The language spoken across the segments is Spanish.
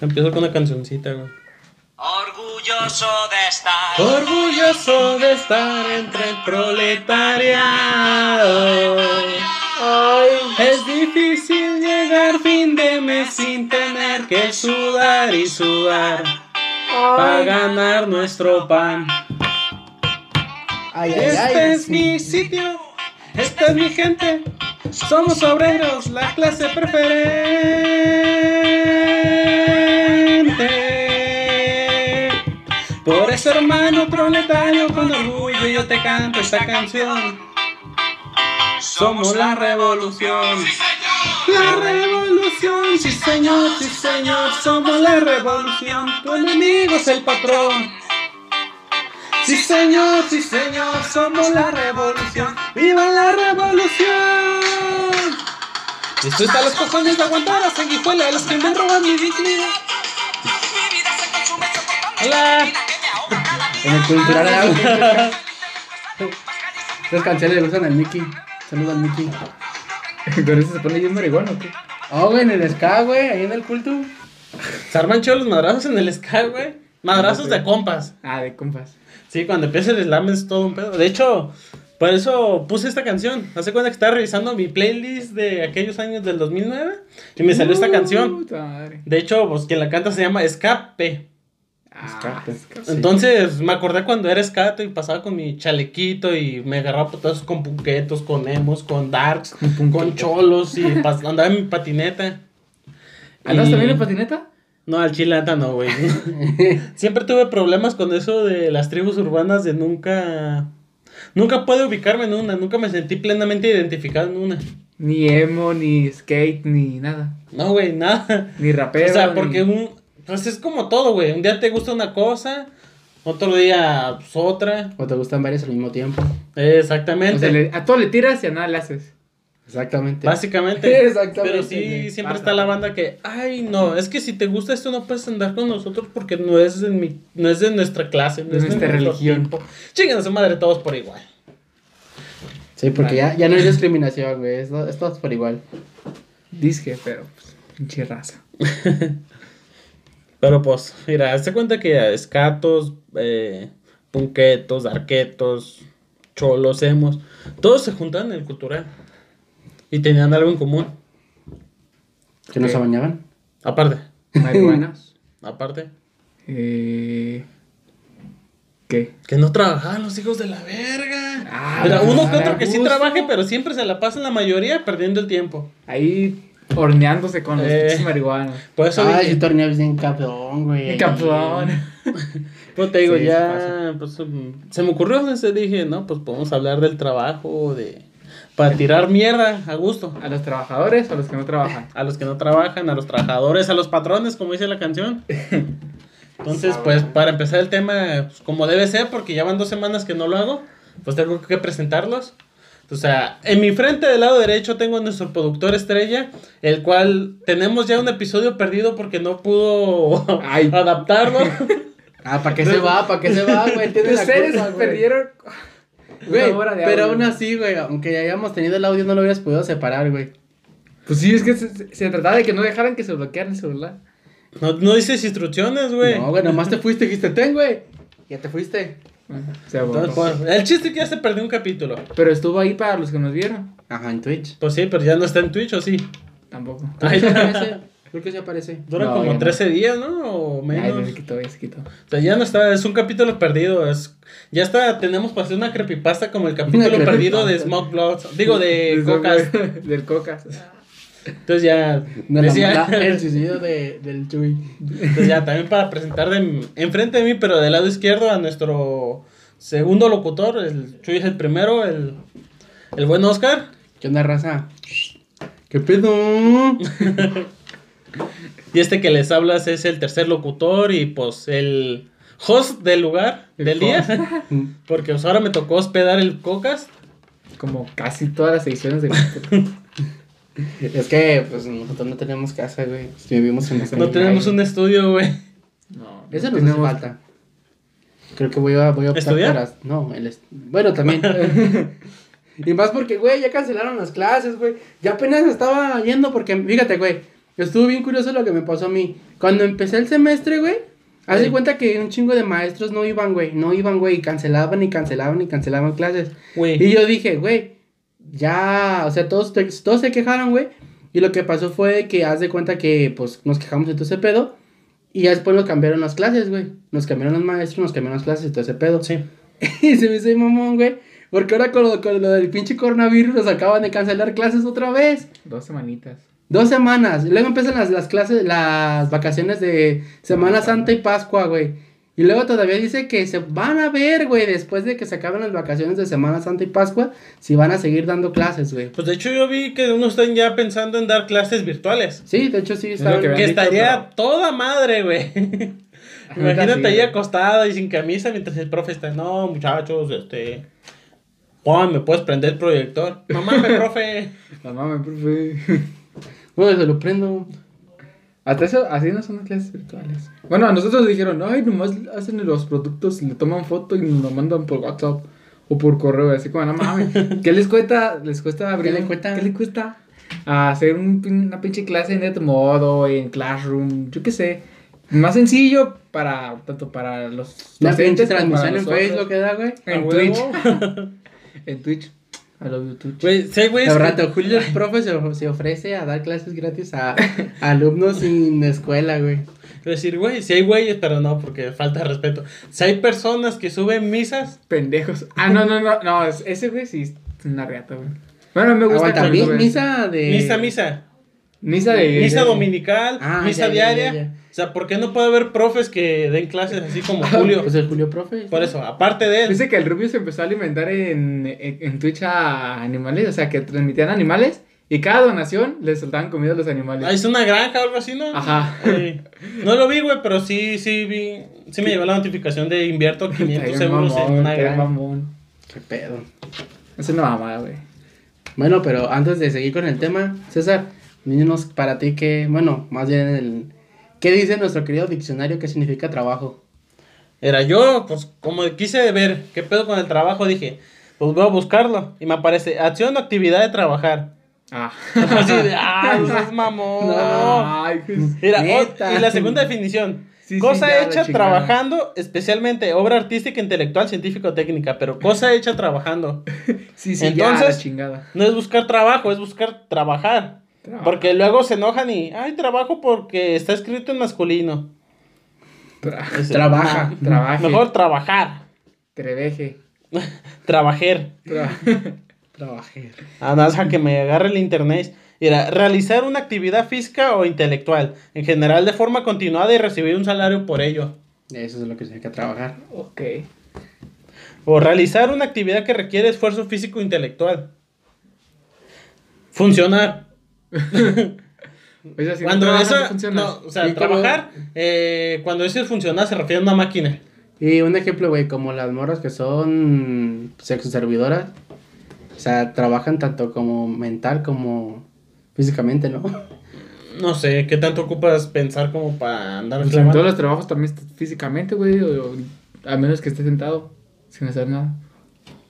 Empiezo con una cancioncita, güey. Orgulloso de estar. Orgulloso de estar entre el proletariado. Es difícil llegar fin de mes sin tener que sudar y sudar para ganar nuestro pan. Ay, ay, Este ay. es mi sitio, esta es mi gente. Somos obreros, la clase preferente. Por eso, hermano proletario, con orgullo yo te canto esta canción. Somos la revolución. La revolución, sí señor, sí señor, somos la revolución. Tu enemigo es el patrón. Sí señor, sí señor, somos la revolución. ¡Viva la revolución! Esto está a los cojones de aguantar a sanguijuela los que me roban mi dignidad. Hola. En el cultural. Estas canciones le usan al Mickey. Saludos al Mickey. Con eso se pone bien marihuana, ¿o qué? Oh, güey, en el ska, güey, ahí en el culto. Se arman chidos los madrazos en el ska, güey. Madrazos de compas. Ah, de compas. Sí, cuando empieza el slam es todo un pedo. De hecho, por eso puse esta canción. Hace cuenta que estaba revisando mi playlist de aquellos años del 2009 y me salió esta canción. De hecho, pues quien la canta se llama Escape. Ah, Escape. Entonces me acordé cuando era escato y pasaba con mi chalequito y me agarraba putazos con punquetos, con emos, con darks, con cholos y andaba en mi patineta. ¿Andas Y- también en patineta? No, al chile anda no, güey. Siempre tuve problemas con eso de las tribus urbanas de nunca... Nunca pude ubicarme en una, nunca me sentí plenamente identificado en una. Ni emo, ni skate, ni nada. No, güey, nada. Ni rapero. o sea, ni- porque un... Pues es como todo, güey. Un día te gusta una cosa, otro día pues, otra. O te gustan varios al mismo tiempo. Exactamente. O sea, le- a todo le tiras y a nada le haces. Exactamente. Básicamente. Exactamente, Pero sí, siempre Pasa. está la banda que, ay, no, es que si te gusta esto no puedes andar con nosotros porque no es de, mi, no es de nuestra clase, no De es de nuestra religión. tipo. Chinguen a su madre todos por igual. Sí, porque ya, ya no hay discriminación, güey. Es, es todo por igual. Disque, pero pues, pinche raza. Pero pues, mira, hazte cuenta que escatos, eh, punquetos, arquetos, cholos, emos, todos se juntaban en el cultural. Y tenían algo en común. Que no se bañaban. Aparte, Marihuanas. aparte. eh... ¿Qué? Que no trabajaban los hijos de la verga. Ah, Era uno que otro que sí gusto. trabaje, pero siempre se la pasan la mayoría perdiendo el tiempo. Ahí horneándose con los Eh. marihuanos. Por eso Ay, torneas bien cabrón, güey. Cabrón. pues te digo, Sí, ya pues, um, se me ocurrió, entonces dije, no, pues podemos hablar del trabajo, de para tirar mierda a gusto. A los trabajadores o a los que no trabajan. A los que no trabajan, a los trabajadores, a los patrones, como dice la canción. Entonces, pues para empezar el tema, pues, como debe ser, porque ya van dos semanas que no lo hago, pues tengo que presentarlos. O sea, en mi frente del lado derecho tengo a nuestro productor estrella, el cual tenemos ya un episodio perdido porque no pudo Ay. adaptarlo. Ah, ¿para qué se va? ¿Para qué se va, güey? La Ustedes culpa, perdieron Güey, pero aún así, güey, aunque hayamos tenido el audio, no lo hubieras podido separar, güey. Pues sí, es que se, se- se trataba de que no dejaran que se bloqueara el celular. No, no dices instrucciones, güey. No, güey, nomás te fuiste, dijiste, ten, güey. Ya te fuiste. Se borró. Entonces, pues, el chiste es que ya se perdió un capítulo. Pero estuvo ahí para los que nos vieron. Ajá, en Twitch. Pues sí, pero ya no está en Twitch, ¿o sí? Tampoco. Creo que Ay. sí aparece. Creo que sí aparece. Dura No, como ya no. 13 días, ¿no? O Ay, menos. ya se quitó, ya se quitó. O sea, ya no está, es un capítulo perdido. Es, ya está, tenemos para hacer una creepypasta como el capítulo perdido de Smoke Bloods. Digo, de Cocas. Del Cocas. Entonces ya. De decía- la- el suicidio de, del Chuy. entonces ya también para presentar de, enfrente de mí, pero del lado izquierdo, a nuestro segundo locutor. El Chuy es el primero, el, el buen Oscar. ¿Qué onda, raza? ¿Qué pedo? Y este que les hablas es el tercer locutor y pues el host del lugar, El del día. Porque pues, ahora me tocó hospedar el Cocas. Como casi todas las ediciones del Es que, pues, nosotros no tenemos casa, güey. Pues, Vivimos en la No tenemos un estudio, güey. No, Eso nos tenemos- hace falta. Creo que voy a, voy a optar ¿Estudiar? para- No, el est- Bueno, también. y más porque, güey, ya cancelaron las clases, güey. Ya apenas estaba yendo porque, fíjate, güey. estuvo bien curioso lo que me pasó a mí. Cuando empecé el semestre, güey, haz de Sí. cuenta que un chingo de maestros no iban, güey. No iban, güey. Y cancelaban y cancelaban y cancelaban clases. Güey. Y yo dije, güey, ya, o sea, todos, todos se quejaron, güey. Y lo que pasó fue que haz de cuenta que, pues, nos quejamos de todo ese pedo. Y ya después nos cambiaron las clases, güey. Nos cambiaron los maestros, nos cambiaron las clases y todo ese pedo. Sí. Y se me hizo mamón, güey. Porque ahora con lo, con lo del pinche coronavirus nos acaban de cancelar clases otra vez. Dos semanitas. Dos semanas. Y luego empiezan las, las clases, las vacaciones de Semana Santa y Pascua, güey. Y luego todavía dice que se van a ver, güey, después de que se acaben las vacaciones de Semana Santa y Pascua, si van a seguir dando clases, güey. Pues de hecho yo vi que unos están ya pensando en dar clases virtuales. Sí, de hecho sí, lo estaban- que estaría pero- toda madre, güey. Imagínate sí, ahí acostada y sin camisa mientras el profe está. No, muchachos, este. Juan, ¿me puedes prender el proyector? No mames, profe. No mames, profe. Bueno, se lo prendo. Hasta eso, así no son las clases virtuales. Bueno, a nosotros nos dijeron, ay, nomás hacen los productos, le toman foto y nos lo mandan por WhatsApp o por correo. Así como, no mames, ¿qué les cuesta? ¿Les cuesta abrir? le un- cuesta? ¿Qué les cuesta? Hacer un una pinche clase en Edmodo, en Classroom, yo qué sé. Más sencillo para, tanto para los La pinche transmisión en. Facebook, ¿qué da, güey? En. Twitch. en Twitch. I love you, Twitch. Güey, sí, rato, Julio el profe se, se ofrece a dar clases gratis a, a alumnos sin escuela, güey. Quiero decir, güey, si hay güeyes, pero no, porque falta de respeto. Si hay personas que suben misas, Pendejos. Ah, no, no, no, no, es- ese güey sí es una reata, güey. Bueno, me gusta misa de... misa, misa. Misa de Misa de- dominical, Ah, misa ya, ya, diaria. ya, ya. O sea, ¿por qué no puede haber profes que den clases así como Julio? Pues el Julio profe. Por eso, aparte de él. Dice que el Rubio se empezó a alimentar en, en, en Twitch a animales, o sea, que transmitían animales y cada donación le soltaban comida a los animales. Ah, es una granja o algo así, ¿no? Ajá. Sí. No lo vi, güey, pero sí, sí vi. Sí me llegó la notificación de invierto 500 Está bien euros en una granja. mamón. Qué pedo. Es una mamada, güey. Bueno, pero antes de seguir con el tema, César, dinos para ti que, bueno, más bien el... ¿Qué dice nuestro querido diccionario que significa trabajo? Era yo, pues como quise ver qué pedo con el trabajo, dije, pues voy a buscarlo. Y me aparece acción o actividad de trabajar. Ah. Así de, ah, no mamón. Ay, pues. Mira, o- Neta. y la segunda definición. Sí, cosa hecha trabajando, especialmente obra artística, intelectual, científica o técnica, pero cosa hecha trabajando. Sí, sí, ya, Entonces- la chingada. No es buscar trabajo, es buscar trabajar. Porque luego se enojan y, ay, trabajo porque está escrito en masculino. Tra- Ese, Trabaja. ah, Trabaje. Mejor trabajar. Treveje. Trabajer. Tra- Trabajé. Ah, deja que me agarre el internet. Era realizar una actividad física o intelectual, en general de forma continuada y recibir un salario por ello. Eso es lo que significa trabajar. ok. O realizar una actividad que requiere esfuerzo físico o intelectual. Funcionar. O sea, si no cuando trabajas, eso, no funcionas. no, o sea, trabajar, eh, cuando eso es funcionar, se refiere a una máquina. Y un ejemplo, güey, como las morras que son sexo servidoras. O sea, trabajan tanto como mental como físicamente, ¿no? No sé, ¿qué tanto ocupas pensar como para andar Pues en todos los trabajos también físicamente, güey. O, o- a menos que estés sentado sin hacer nada.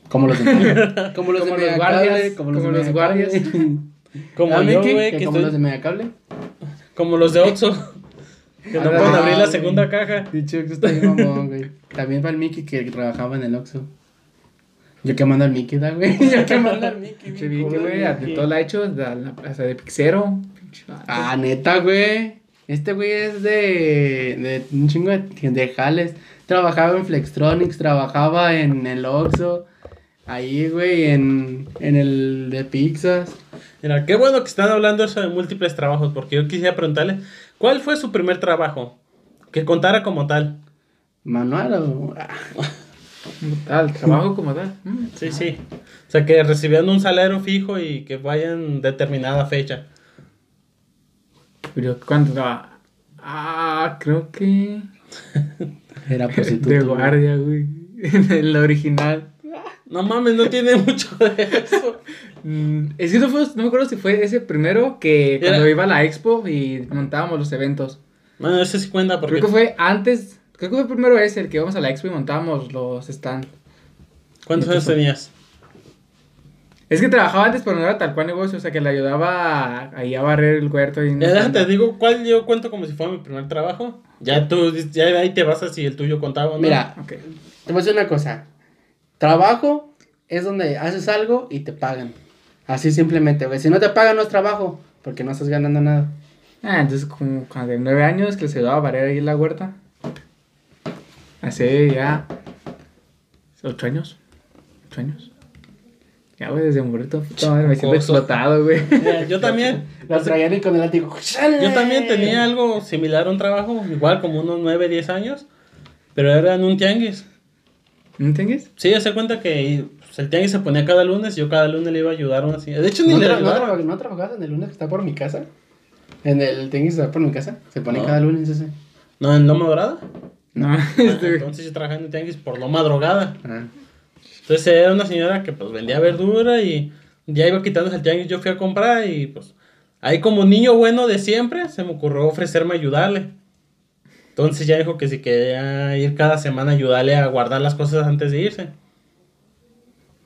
Como los como los Como los guardias, como los, como los guardias. Como ¿Ah, yo, güey, Que que como estoy- los de Megacable. Como los de Oxxo. que no Ah, pueden abrir la segunda caja. Dicho que está bien mamón, güey. También para el Mickey que trabajaba en el Oxxo. Yo quemando al Mickey, da, güey. Yo quemando al Mickey. Pinche culo, güey. De todo la ha hecho, plaza de Pixero. Ah, neta, güey. Este güey es de, de un chingo de, de jales. Trabajaba en Flextronics, trabajaba en el Oxxo. Ahí, güey, en, en el de pizzas. Mira, qué bueno que están hablando eso de múltiples trabajos, porque yo quisiera preguntarle, ¿cuál fue su primer trabajo? Que contara como tal. Manual o... ah, Como tal, trabajo como tal. Mm. Sí, sí. O sea, que recibían un salario fijo y que vayan determinada fecha. Pero cuando traba- Ah, creo que. Era prostituto. De guardia, güey. En el original. No mames, no tiene mucho de eso. Mm, Es que no, fue, no me acuerdo si fue ese primero que cuando Era- iba a la expo y montábamos los eventos. Bueno, ese sí cuenta porque... Creo que fue antes. Creo que fue primero ese, el que íbamos a la expo y montábamos los stands. ¿Cuántos años tenías? Es que trabajaba antes, pero no era tal cual negocio, o sea, que le ayudaba a- ahí a barrer el huerto. Y Ya déjate, te digo cuál yo cuento como si fuera mi primer trabajo. Ya tú, ya de ahí te vas a si el tuyo contaba o no. Mira, Ok. te voy a decir una cosa. Trabajo es donde haces algo y te pagan. Así simplemente, güey. Si no te pagan, no es trabajo, porque no estás ganando nada. Ah, entonces como cuando de nueve años que les ayudaba a barrer ahí en la huerta. Hace ya ocho años. Ocho años. Ya, güey, desde morrito. puta madre, me siento explotado, güey. Yo también. Las traían y con el látigo. Yo también tenía algo similar a un trabajo, igual como unos 9, 10 años, pero era en un tianguis. ¿No entiendes? Sí, hace cuenta que pues, el tianguis se ponía cada lunes y yo cada lunes le iba a ayudar a una señora. De hecho, ni ¿No, le no, ayudaba. tra- ¿No trabajabas en el lunes que está por mi casa? En el que está por mi casa. Se pone No. cada lunes ese. No, en Loma Dorada. No, Ah, este, Entonces yo trabajaba en el tianguis por Loma Drogada. Ah. Entonces era una señora que pues vendía verdura y ya iba quitándose el tianguis. Yo fui a comprar y pues ahí como niño bueno de siempre se me ocurrió ofrecerme a ayudarle. Entonces ya dijo que si quería ir cada semana ayudarle a guardar las cosas antes de irse.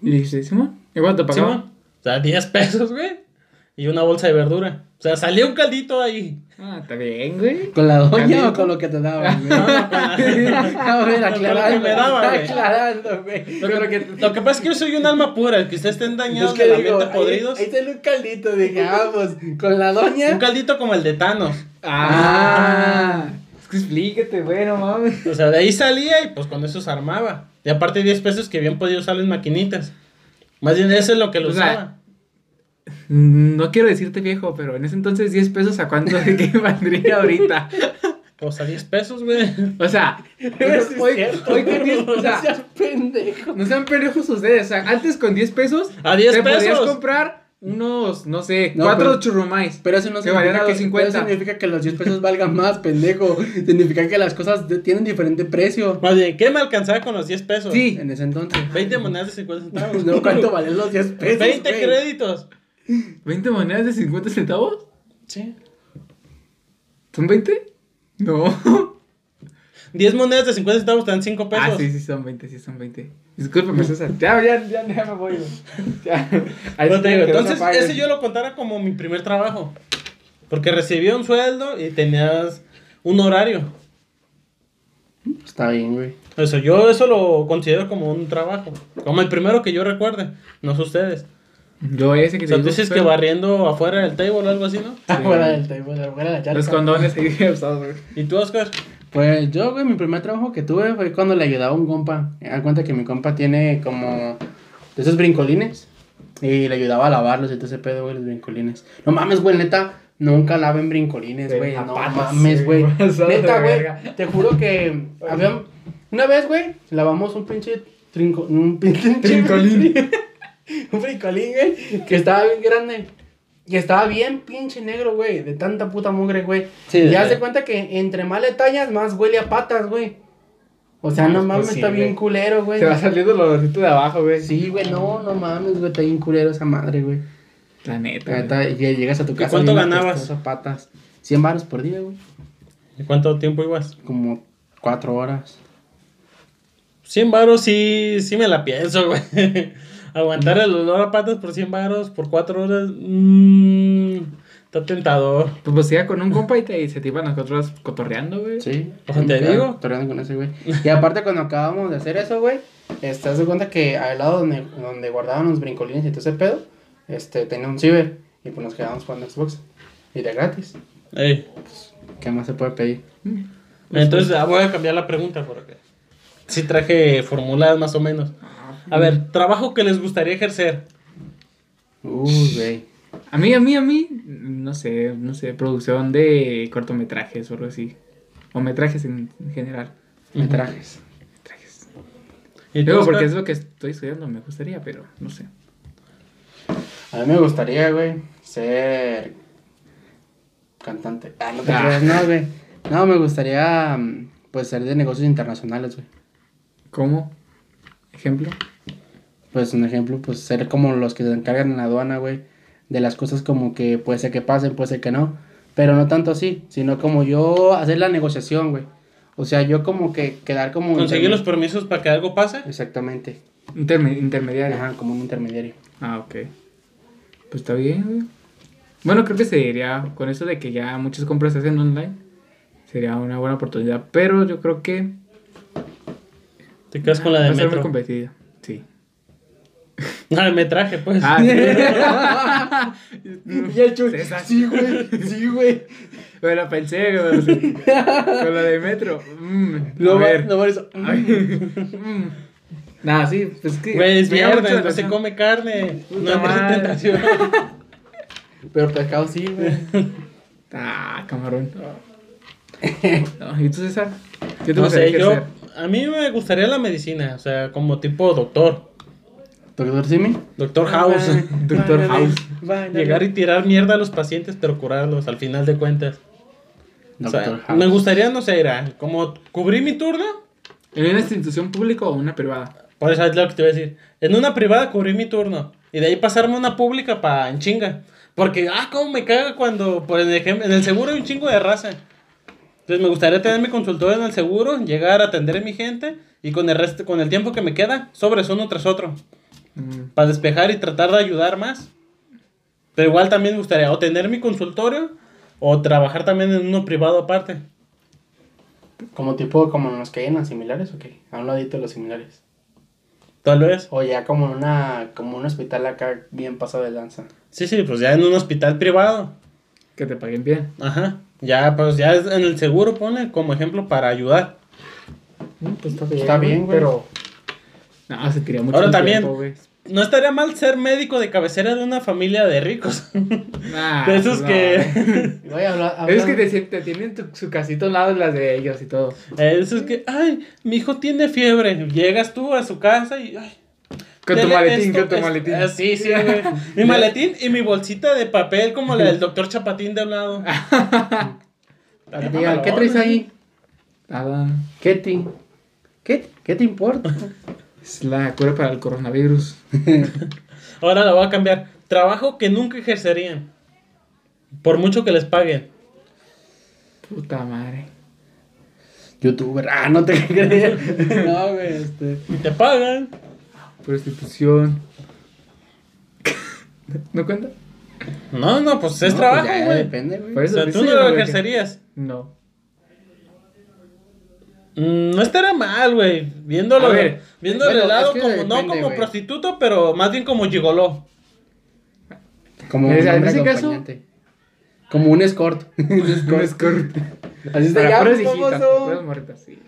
Y dice, Simón, ¿y cuánto te Sí, pagaba? man. O sea, 10 pesos, güey. Y una bolsa de verdura. O sea, salió un caldito ahí. ah, está bien, güey. ¿Con la doña o con lo que te daban? No, no, A ver, aclarando. me daba, güey. aclarando, güey. Lo que, lo que pasa es que yo soy un alma pura. El que ustedes estén dañados Es que de digo, ahí, podridos. ahí sale un caldito, dije, ah, pues, con la doña. Un caldito como el de Thanos. Ah, explícate, güey, no mames. O sea, de ahí salía y pues con eso se armaba. Y aparte 10 pesos que bien podía usar en maquinitas. Más bien eso es lo que lo O sea, usaba. No quiero decirte viejo, pero en ese entonces 10 pesos a cuánto de qué valdría ahorita. O sea, 10 pesos, güey. O sea, es hoy, cierto. hoy con 10, o No sea, seas pendejo. no sean pendejos ustedes. O sea, antes con 10 pesos, A 10 te podías pesos. comprar unos, no sé, No, cuatro pero- churrumais. Pero eso no Que significa a que, 2.50. eso significa que los 10 pesos valgan más, pendejo. Significa que las cosas de- tienen diferente precio. Más bien, ¿qué me alcanzaba con los 10 pesos? Sí. En ese entonces. 20 monedas de 50 centavos. No, ¿cuánto valen los 10 pesos? 20 güey? créditos. ¿20 monedas de 50 centavos? Sí. ¿Son 20? No. 10 monedas de 50 centavos te dan 5 pesos. Ah, sí, sí, son 20, sí, son 20. Discúlpame, César. Ya, ya, ya, ya me voy. Ya. Ahí sí te digo, entonces, ese yo lo contara como mi primer trabajo. Porque recibía un sueldo y tenías un horario. Está bien, güey. Eso, yo eso lo considero como un trabajo. Como el primero que yo recuerde. No sé ustedes. Yo ese que O sea, te tú digo, dices que barriendo afuera del table o algo así, ¿no? Afuera del table, afuera de la charca. Los condones ahí usados, güey. ¿Y tú, Oscar? Pues yo, güey, mi primer trabajo que tuve fue cuando le ayudaba a un compa. Me da cuenta que mi compa tiene como de esos brincolines. Y le ayudaba a lavarlos y todo ese pedo, güey, los brincolines. No mames, güey, neta, nunca laven brincolines, güey. No mames, sí, güey. de Neta, güey, te juro que había... Una vez, güey, lavamos un pinche trinco... Un pinche... Trincolín. un brincolín, güey, que estaba bien grande. Y estaba bien pinche negro, güey, de tanta puta mugre, güey. Sí, y de- haz de cuenta que entre más le tallas, más huele a patas, güey. O sea, no mames, está bien culero, güey. Se va saliendo el olorcito de abajo, güey. Sí, güey, no, no mames, güey, está bien culero esa madre, güey. La neta. La güey. neta, y llegas a tu ¿Y casa. cuánto ganabas? a patas. 100 baros por día, güey. ¿Y cuánto tiempo ibas? Como 4 horas. 100 varos sí, sí me la pienso, güey. Aguantar el olor a patas por 100 varos por 4 horas. Mmm, está tentador. Pues, pues iba con un compa y, te, y se te iban nosotros cotorreando, güey. Sí. O sea, te digo. quedaba torreando con ese, güey. Y aparte, cuando acabamos de hacer eso, güey, haz de cuenta que al lado donde, donde guardaban los brincolines y todo ese pedo, este, tenía un ciber. Y pues nos quedábamos jugando Xbox. Y de gratis. Ey. ¿Qué más se puede pedir? Entonces ah, voy a cambiar la pregunta porque sí traje formuladas más o menos. A ver, trabajo que les gustaría ejercer. Uy, güey. A mí, a mí, a mí, no sé, no sé, producción de cortometrajes o algo así. O metrajes en, en general. Metrajes. Metrajes. ¿Y tú, Luego, porque es lo que estoy estudiando, me gustaría, pero no sé. A mí me gustaría, güey, ser cantante. Ah, no te Ah. creas, no, güey. No, me gustaría, mm, pues, ser de negocios internacionales, güey. ¿Cómo? ¿Ejemplo? Pues, un ejemplo, pues, ser como los que se encargan en la aduana, güey. De las cosas como que puede ser que pasen, puede ser que no. Pero no tanto así, sino como yo hacer la negociación, güey. O sea, yo como que quedar como... Conseguir los permisos para que algo pase. Exactamente. Interme- intermediario. Ajá, como un intermediario. Ah, ok. Pues está bien, güey. Bueno, creo que sería con eso de que ya muchas compras se hacen online. Sería una buena oportunidad. Pero yo creo que Te quedas con la va de a ser muy metro. competida. Sí. Ah, el metraje, pues. Ah, Y el César. sí, güey, sí, güey. Me lo pensé, güey. sí. Con la de metro. Mm, Lo a va, ver. lo a decir, A ver. Mm. Nada, sí, pues que. Güey, es me la no se come carne. Puta No es tentación. Pero pescado sí, güey. Ah, camarón. No, ¿Y tú, César? ¿Qué te No sé, yo. A mí me gustaría la medicina, o sea, como tipo doctor. Doctor Simi. Doctor House. Doctor House. Llegar y tirar mierda a los pacientes, pero curarlos al final de cuentas. O sea, Doctor House. me gustaría, no sé, era como cubrir mi turno. ¿En una institución pública o una privada? Por eso es lo que te voy a decir. En una privada cubrir mi turno. Y de ahí pasarme a una pública para en chinga. Porque, ah, cómo me caga cuando, por ejemplo, en el seguro hay un chingo de raza. Entonces me gustaría tener mi consultorio en el seguro, llegar a atender a mi gente y con el resto, con el tiempo que me queda, sobres uno tras otro. Mm, Para despejar y tratar de ayudar más. Pero igual también me gustaría o tener mi consultorio o trabajar también en uno privado aparte. Como tipo, como los que hay en las similares, ok. A un ladito de los similares. Tal vez. O ya como en una, como un hospital acá bien pasado de lanza. Sí, sí, pues ya en un hospital privado. Que te paguen bien. Ajá. Ya, pues ya es en el seguro pone como ejemplo para ayudar. Mm, pues está bien. Está bien, güey. Pero. No, se tiraría mucho. Ahora también. tiempo. No estaría mal ser médico de cabecera de una familia de ricos. Nah, de esos no. que. Voy a hablar. Es que te, te tienen tu- su casita al lado de las de ellos y todo. esos que. Ay, mi hijo tiene fiebre. Llegas tú a su casa y. Ay, Con tu maletín, esto, con tu es- maletín. ah, sí, sí, güey. Mi maletín y mi bolsita de papel como la del doctor Chapatín de un lado. Digan, ¿qué traes ahí? Nada. ¿Qué te, qué, qué te importa? Es la cura para el coronavirus. Ahora la voy a cambiar. Trabajo que nunca ejercerían. Por mucho que les paguen. Puta madre. Youtuber. Ah, no te creas. No, güey, este. Y te pagan. Prostitución. ¿No cuenta? No, no, pues es No, trabajo, pues ya güey. depende, güey. O sea, tú no lo ejercerías. No. Mm, No estaría mal, güey. Viéndolo, ver, viéndolo bueno, de lado es que como, no como güey. prostituto, pero más bien como gigoló. Como sea, en ese caso- acompañante. Como un escort. un Un escort. Así Para puras puras morritas, sí.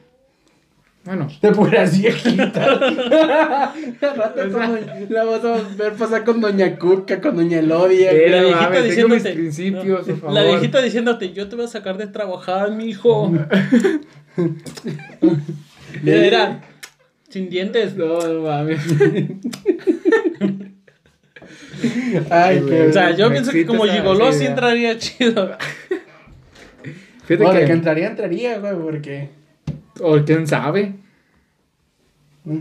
Bueno, De puras viejitas. Al rato como- La vas a ver pasar con Doña Cuca, con Doña Elodia. La viejita mames, tengo mis diciéndote. por La viejita diciéndote, yo te voy a sacar de trabajar, mi hijo. Mira, sin dientes. no, no mames. Ay, qué. O sea, yo pienso que como gigoló sí entraría chido. Fíjate Bueno, que, que entraría, entraría, güey, porque. O quién sabe. mm,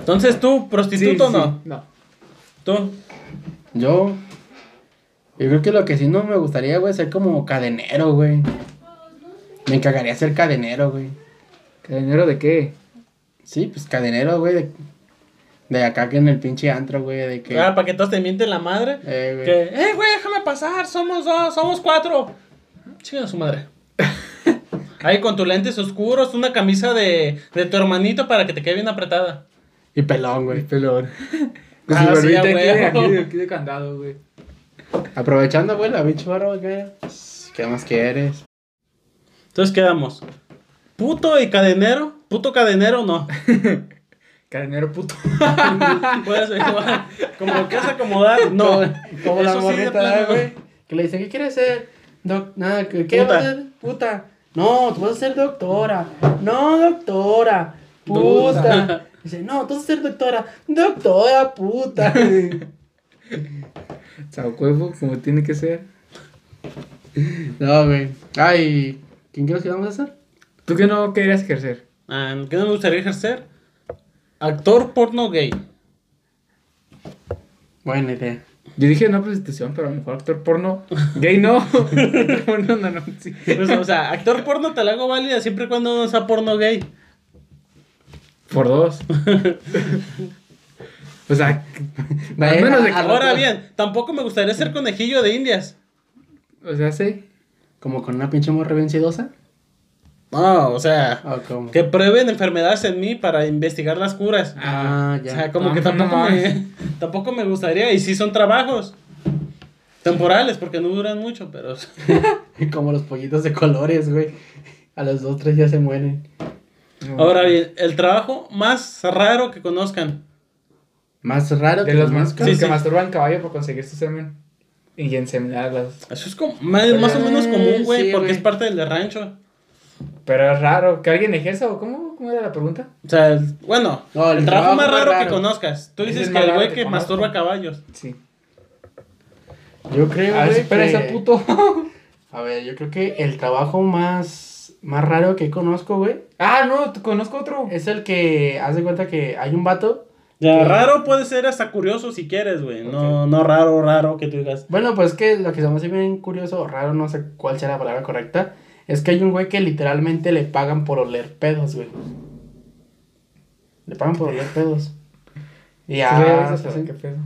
Entonces tú, prostituto o Sí, sí, no. No. Tú. Yo. Yo creo que lo que sí no me gustaría, güey, es ser como cadenero, güey. Me cagaría ser cadenero, güey. ¿Cadenero de qué? Sí, pues cadenero, güey. De, de acá que en el pinche antro, güey, de que. Ah, para que todos te mienten la madre. eh, güey. Que, eh, güey, déjame pasar, somos dos, somos cuatro. Chinga su madre. Ahí con tus lentes oscuros, una camisa de, de tu hermanito para que te quede bien apretada. Y pelón, El güey. pelón. Con Ah, su sí, aquí, aquí, de- aquí de candado, güey. Aprovechando, güey, la pinche barba acá. ¿Qué más quieres? Entonces quedamos. Puto y cadenero. Puto cadenero no. Cadenero puto. Puedes igual. Como lo quieras acomodar, no. Como, la morrita, güey. Que le dicen, ¿qué quieres ser? Doc, nada, ¿qué, Puta. vas a ser? Puta. No, tú vas a ser doctora. No, doctora. Puta. Puta. Dice, no, tú vas a ser doctora. Doctora, puta. Sacuevo, como tiene que ser. no, güey. Ay, ¿quién crees que vamos a hacer? ¿Tú qué no querías ejercer? Ah, ¿Qué no me gustaría ejercer? Actor porno gay. Buena idea. Yo dije no prostitución, pero a lo mejor actor porno. Gay no. No, no, sí. Pues, o sea, actor porno te la hago válida siempre y cuando no sea porno gay. Por dos. O sea, menos de Ahora bien, tampoco me gustaría ser conejillo de indias. O sea, sí. Como con una pinche morra vencidosa. No, o sea, ¿O cómo? que prueben enfermedades en mí para investigar las curas. Ah, O ya. sea, como No, que no tampoco, mames. me, tampoco me gustaría. Y sí son trabajos temporales, porque no duran mucho, pero... Como los pollitos de colores, güey. A los dos, tres ya se mueren. Ahora bien, el trabajo más raro que conozcan. Más raro De que los los más más Sí, que sí. masturban caballo para conseguir su semen. Y inseminarlas. Eso es como, más, más o menos común, güey, Sí, porque güey. es parte del de rancho. Pero es raro. ¿Que alguien ejerza o cómo? ¿Cómo era la pregunta? O sea, bueno, No, el el, trabajo, trabajo más raro, que conozcas. Tú dices es que el güey que conozco. masturba caballos. Sí. Yo creo, A ver, güey, espera que- ese puto. A ver, yo creo que el trabajo más, más raro que conozco, güey, ah, no, conozco otro. es el que haz de cuenta que hay un vato. Ya, raro puede ser hasta curioso si quieres, güey. No, no raro, raro que tú digas. Bueno, pues que lo que se me hace bien curioso, o raro, no sé cuál sea la palabra correcta, es que hay un güey que literalmente le pagan por oler pedos, güey. Le pagan por oler pedos. Y Sí, ya, se hacen- ¿Qué pedo?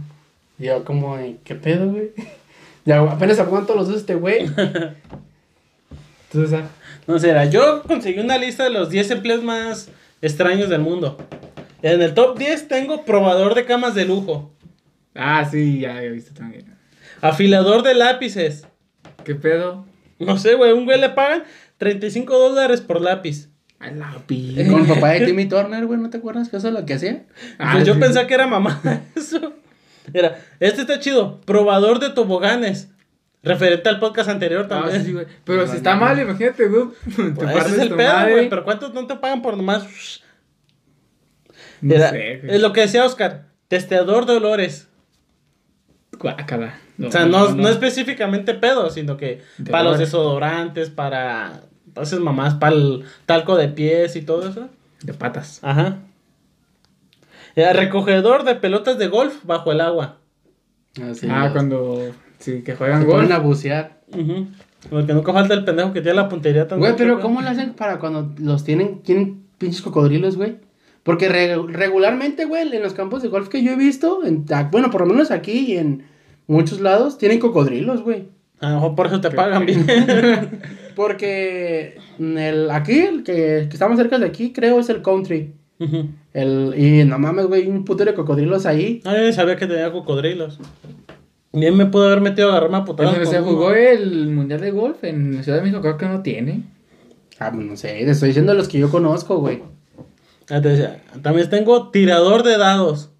y yo como, eh, ¿qué pedo, güey? Ya apenas aguanto los dos este güey. Entonces, ah, No sé, era, yo conseguí una lista de los 10 empleos más extraños del mundo. En el top 10 tengo probador de camas de lujo, ah, sí, ya he visto también. afilador de lápices. ¿Qué pedo? No sé, güey, un güey le pagan 35 dólares por lápiz. A la pi. Con el papá de Timmy Turner, güey, ¿no te acuerdas que eso es lo que hacía? Ah, pues yo sí. pensaba que era mamá eso. Era, este está chido, probador de toboganes. Referente al podcast anterior Ah, también. sí, sí, güey. Pero si está mal, imagínate, güey. Te Pues ese es el pedo, güey. Pero ¿cuántos no te pagan por nomás? No Era- sé, güey. es lo que decía Oscar, testeador de olores. Guácala. o sea, no, no específicamente pedo, sino que De para los desodorantes, para. Entonces, mamás, para el talco de pies y todo eso. De patas. Ajá. Era recogedor de pelotas de golf bajo el agua. Ah, es. cuando. Sí, que se juegan gol. ponen a bucear. Ujú. Porque nunca falta el pendejo que tiene la puntería tan Güey, pero. ¿cómo le hacen para cuando los tienen, tienen pinches cocodrilos, güey? Porque re- regularmente, güey, en los campos de golf que yo he visto, en, ah, bueno, por lo menos aquí y en muchos lados, tienen cocodrilos, güey. A lo mejor por eso te pagan bien. Porque el, aquí, el que, que estamos cerca de aquí, creo es el country. El, y no mames, güey, un putero de cocodrilos ahí. Ay, sabía que tenía cocodrilos. Bien me pudo haber metido a agarrarme a putadas Cuando con se uno. jugó el Mundial de Golf en Ciudad de México, creo que no tiene. Ah, pues no sé, te estoy diciendo los que yo conozco, güey. Ah, También tengo tirador de dados.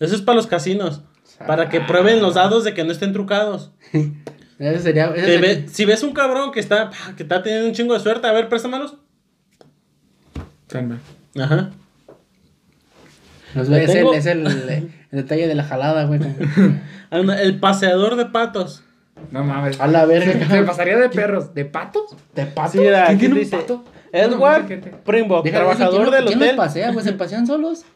Eso es para los casinos. Para que prueben los dados de que no estén trucados. Ese sería. ve- si ves un cabrón que está, que está teniendo un chingo de suerte, a ver, préstamalos. Calma. Ajá. Es, el, es el, el detalle de la jalada, güey. Ah, El paseador de patos. No mames. A la verga. Se pasaría de perros. ¿De patos? ¿De pato? Sí, ¿Quién tiene un dice, pato? Edward qué- Primbok, trabajador ¿quién, del ¿quién los hotel. pasea, güey? ¿Se pasean solos?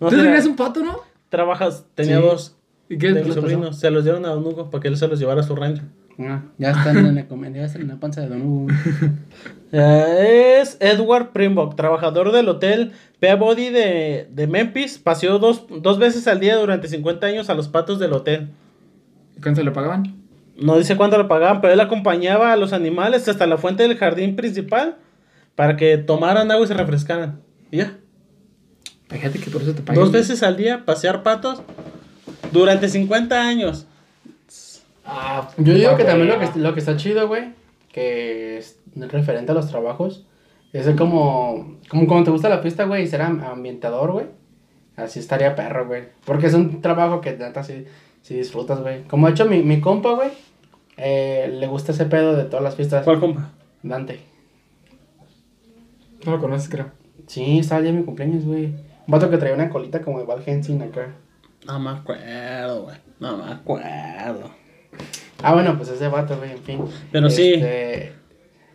No, ¿Tú tenías un pato, no? Trabajas, tenía Sí. dos ¿Y qué de sobrinos. Se los dieron a Don Hugo para que él se los llevara a su rancho. Ah, ya están en la comedia, en la panza de Don Hugo. Es Edward Primbok, trabajador del hotel Peabody de, de Memphis. Paseó dos, dos veces al día durante 50 años a los patos del hotel. ¿Y ¿Cuánto se le pagaban? No dice cuánto le pagaban, pero él acompañaba a los animales hasta la fuente del jardín principal para que tomaran agua y se refrescaran. Y ya. Fíjate que por eso te pagan. Dos veces al día, pasear patos durante 50 años. Ah, Yo digo que también lo que, lo que está chido, güey, que es referente a los trabajos, es como, como cuando te gusta la fiesta, güey, y ser am- ambientador, güey. Así estaría perro, güey. Porque es un trabajo que neta sí, sí disfrutas, güey. Como de hecho mi, mi compa, güey, eh, le gusta ese pedo de todas las fiestas. ¿Cuál compa? Dante. No lo conoces, creo. Sí, estaba el día de mi cumpleaños, güey. Un vato que traía una colita como de Val Hensing acá. No me acuerdo, güey. No me acuerdo. Ah, bueno, pues ese vato, güey, en fin. Pero sí. Este,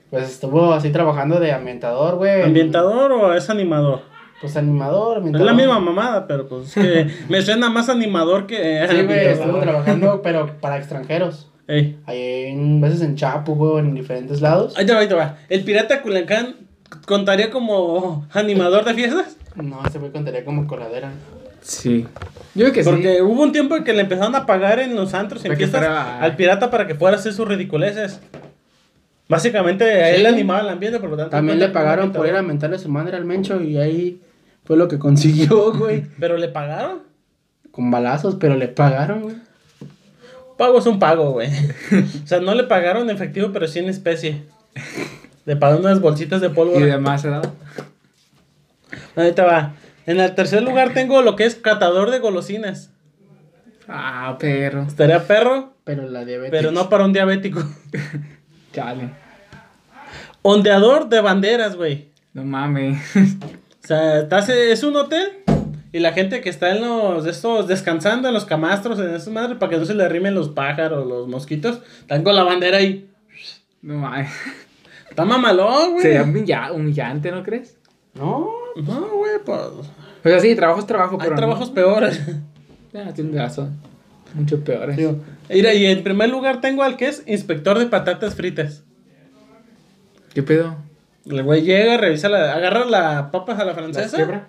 Pues estuvo así trabajando de ambientador, güey. ¿Ambientador o es animador? Pues animador, Es ambientador. la misma mamada, pero pues es que me suena más animador que Sí, güey, estuvo trabajando, pero para extranjeros. Ey. Ahí en veces en Chapo, güey, en diferentes lados. Ahí te va, ahí te va. ¿El pirata Culiacán contaría como animador de fiestas? No, ese güey contaría como coladera. Sí. Yo creo que Porque sí. hubo un tiempo en que le empezaron a pagar en los antros, en fiestas, fuera- al pirata para que fuera a hacer sus ridiculeces. Básicamente, a él Sí. animaba el ambiente, por lo tanto. También le pagaron por ir a mentarle su madre al Mencho y ahí fue lo que consiguió, güey. Pero le pagaron. Con balazos, pero le pagaron, güey. Pago es un pago, güey. o sea, no le pagaron en efectivo, pero sí en especie. Le pagaron unas bolsitas de Y pólvora. demás, ¿verdad? Ahí te va. En el tercer lugar tengo lo que es catador de golosinas. Ah, perro. Estaría perro, Pero la diabetes. pero no para un diabético. Chale. Ondeador de banderas, güey. No mames. O sea, estás- es un hotel y la gente que está en los estos descansando en los camastros, en esas madres, para que no se le arrimen los pájaros, los mosquitos, están con la bandera ahí. No mames. Está mamalón, güey. Sería humilla- humillante, ¿no crees? No, No, güey, pues. O sea, sí, trabajo es trabajo, Hay pero. trabajos no. peores. Ah, tienes razón. Mucho peores. Digo, Mira, y en primer lugar tengo al que es inspector de patatas fritas. ¿Qué pedo? El güey llega, revisa la. agarra las papas a la ¿las francesa. quebra?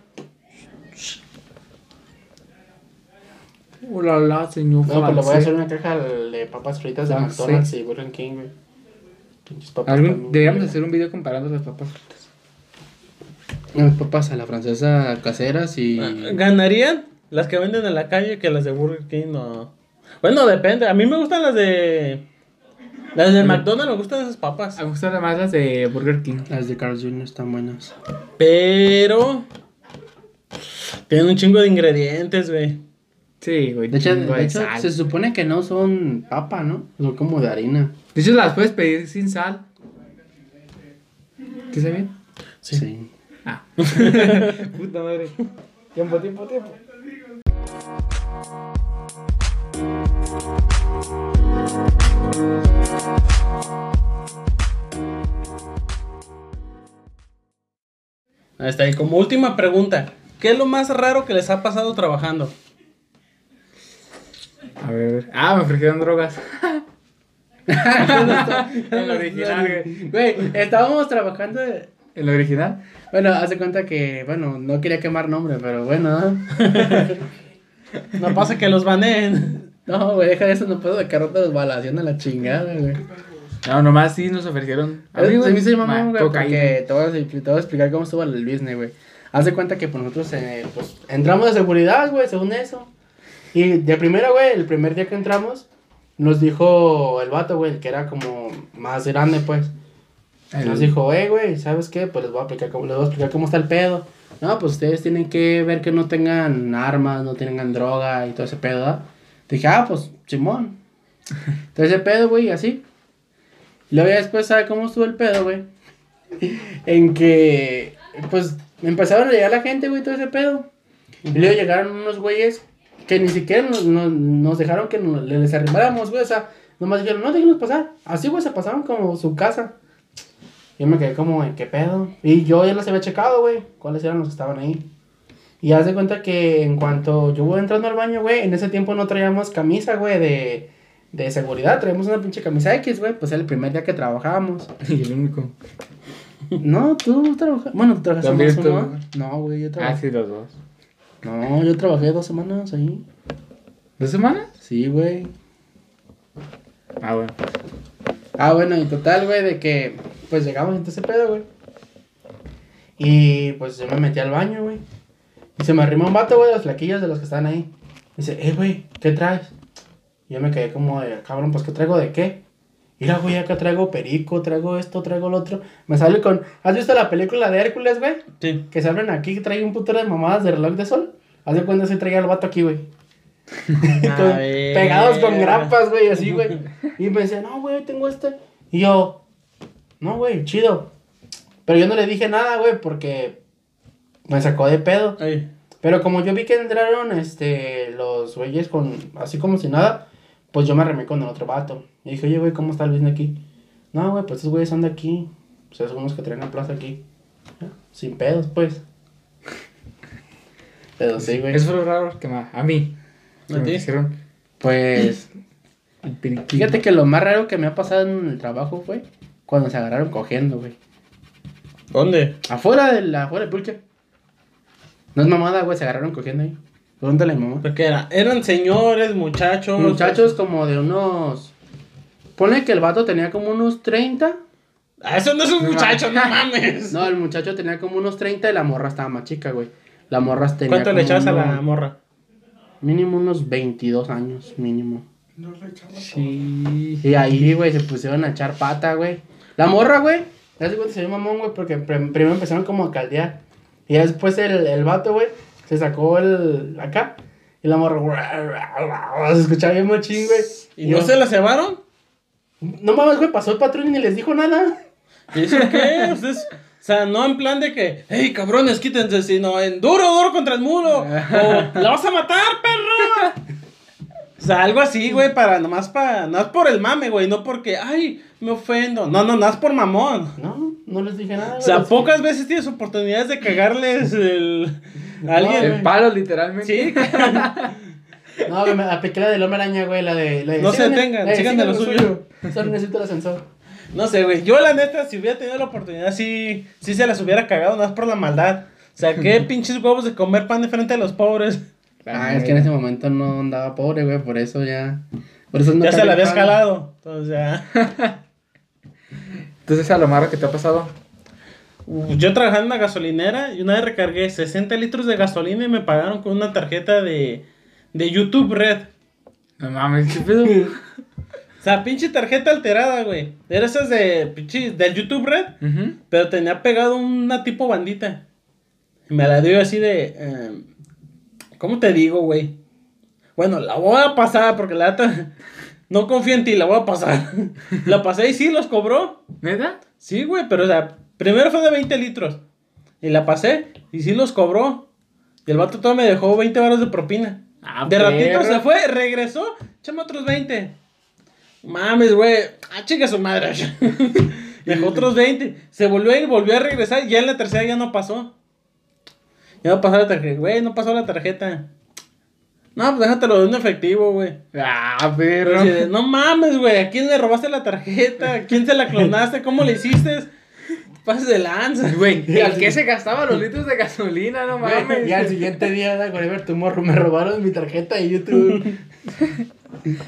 Hola, la, señor. No, pues le voy a hacer una caja de papas fritas de Ah, McDonald's sí. y Burger King, güey. Pinches papas. Algún- también, Deberíamos hacer un video comparando las papas fritas. Unas papas a la francesa caseras y. Ah, Ganarían las que venden en la calle que las de Burger King o. Bueno, depende. A mí me gustan las de. Las de McDonald's, me gustan esas papas. Me gustan más las de Burger King. Las de Carl Jr. están buenas. Pero. Tienen un chingo de ingredientes, güey. Sí, güey. De hecho, de se supone que no son papa, ¿no? Son como de harina. De hecho, las puedes pedir sin sal. ¿Qué está bien? Sí. Ah. Puta madre. Tiempo, tiempo, tiempo. Ahí está. Y como última pregunta: ¿Qué es lo más raro que les ha pasado trabajando? A ver, a ver. Ah, me ofrecieron drogas. En la original, güey. Güey, estábamos trabajando. de- En la original. Bueno, hace cuenta que, bueno, no quería quemar nombre, pero bueno. ¿no? Pasa que los baneen. No, güey, deja de eso, no puedo de carrota de balación a la chingada, güey. No, nomás sí nos ofrecieron. A mí, se me hizo mamón, güey, porque te voy, a, te voy a explicar cómo estuvo el business, güey. Haz de cuenta que pues, nosotros eh, pues, entramos de seguridad, güey, según eso. Y de primera, güey, el primer día que entramos, nos dijo el vato, güey, el que era como más grande, pues. El- Nos dijo, eh, güey, ¿sabes qué? Pues les voy, a explicar cómo, les voy a explicar cómo está el pedo. No, pues ustedes tienen que ver que no tengan armas, no tengan droga y todo ese pedo, ¿verdad? Dije, ah, pues, Simón. Entonces ese pedo, güey, así. Luego ya después, ¿sabe cómo estuvo el pedo, güey? en que, pues, empezaron a llegar la gente, güey, todo ese pedo. Y luego llegaron unos güeyes que ni siquiera nos, dejaron que nos, les arrimáramos, güey. O sea, nomás dijeron, no, déjenos pasar. Así, güey, se pasaron como su casa. Yo me quedé como, ¿en qué pedo? Y yo ya los había checado, güey, cuáles eran los que estaban ahí. Y haz de cuenta que en cuanto yo voy entrando al baño, güey, en ese tiempo no traíamos camisa, güey, de, de seguridad. Traíamos una pinche camisa X, güey, pues era el primer día que trabajábamos. Y el único. No, tú trabajas. Bueno, tú más, tú, ¿no? güey. No, güey, yo Ah, trabajé. sí, los dos. No, yo trabajé dos semanas ahí. ¿Dos semanas? Sí, güey. Ah, bueno. Ah, bueno, y total, güey, de que pues llegamos en ese pedo, güey. Y pues yo me metí al baño, güey. Y se me arrimó un vato, güey, de los flaquillos de los que estaban ahí. Dice, eh, güey, ¿qué traes? Y yo me quedé como de, cabrón, pues, ¿qué traigo de qué? Mira, güey, acá traigo perico, traigo esto, traigo lo otro. Me sale con, ¿has visto la película de Hércules, güey? Sí. Que se abren aquí, trae un putero de mamadas de reloj de sol. Haz de cuenta se traía el vato aquí, güey. Con- pegados con grapas, güey, así, güey. Y me decía, no, güey, tengo este. Y yo, no, güey, chido. Pero yo no le dije nada, güey, porque me sacó de pedo. Ay. Pero como yo vi que entraron, este, los güeyes con, así como si nada, pues yo me arremé con el otro vato. Y dije, oye, güey, ¿cómo está el business aquí? No, güey, pues estos güeyes son de aquí. O sea, son unos que traen la plaza aquí. Sin pedos, pues. Pero sí, güey. Eso fue lo raro que me... A mí. ¿A me ti? dijeron Pues, el fíjate que lo más raro que me ha pasado en el trabajo fue cuando se agarraron cogiendo, güey. ¿Dónde? Afuera del, afuera del pulque. No es mamada, güey, se agarraron cogiendo ahí. Pregúntale a mi mamá. ¿Pero qué era? Eran señores, muchachos. Muchachos como de unos... Pone que el vato tenía como unos 30. Ah, Eso no es un muchacho, no mames. No, el muchacho tenía como unos 30 y la morra estaba más chica, güey. La morra tenía ¿Cuánto le echabas a la morra? Mínimo unos 22 años, mínimo. Sí. Y ahí, güey, se pusieron a echar pata, güey. La morra, güey. Ya se cuenta se dio mamón, güey, porque prim- primero empezaron como a caldear. Y ya después el, el vato, güey, se sacó el. acá. Y la morra, se escuchaba bien machín, güey. ¿Y no se la cebaron? No mames, güey, pasó el patrón y ni les dijo nada. ¿Y eso qué? Ustedes- o sea, no en plan de que, hey, cabrones, quítense, sino en duro, duro contra el muro. O, la vas a matar, perro. O sea, algo así, güey, para, nomás para, no es por el mame, güey, no porque, ay, me ofendo. No, no, no es por mamón. No, no les dije nada, O sea, pocas veces tienes oportunidades de cagarles el, alguien. El palo, literalmente. Sí, No, güey, apliqué la del hombre araña, güey, la de. La de No se "Sigan- detengan, eh, sigan de lo suyo". Solo necesito el ascensor. No sé, güey, yo la neta, si hubiera tenido la oportunidad, sí, sí se las hubiera cagado, no es por la maldad. O sea, qué pinches huevos de comer pan de frente a los pobres. Ah, es que en ese momento no andaba pobre, güey, por eso ya. Por eso no ya se la había escalado. Entonces, ya. Entonces, a lo malo que te ha pasado. Yo trabajaba en una gasolinera y una vez recargué 60 litros de gasolina y me pagaron con una tarjeta de, de YouTube Red. No mames, ¿qué pedo? O sea, pinche tarjeta alterada, güey. Era esas de pinche del YouTube Red, pero tenía pegado una tipo bandita. Y me la dio así de. eh, ¿Cómo te digo, güey? Bueno, la voy a pasar porque la neta. No confío en ti, la voy a pasar. la pasé y sí, los cobró. ¿Neta? Sí, güey, pero o sea, primero fue de 20 litros. Y la pasé y sí los cobró. Y el vato todo me dejó 20 baros de propina. Ah, de ratito perro. se fue, regresó, échame otros 20. Mames, güey. Ah, chica su madre. dejó otros 20. Se volvió a ir, volvió a regresar. Y ya en la tercera ya no pasó. Ya no pasó la tarjeta. Güey, no pasó la tarjeta. No, pues déjatelo de un efectivo, güey. Ah, de, no mames, güey, ¿a quién le robaste la tarjeta? ¿A quién se la clonaste? ¿Cómo le hiciste? Pases de lanza. Güey, ¿en qué se gastaba los litros de gasolina? No mames. Y al siguiente día, da Whatever Tomorrow, me robaron mi tarjeta de YouTube.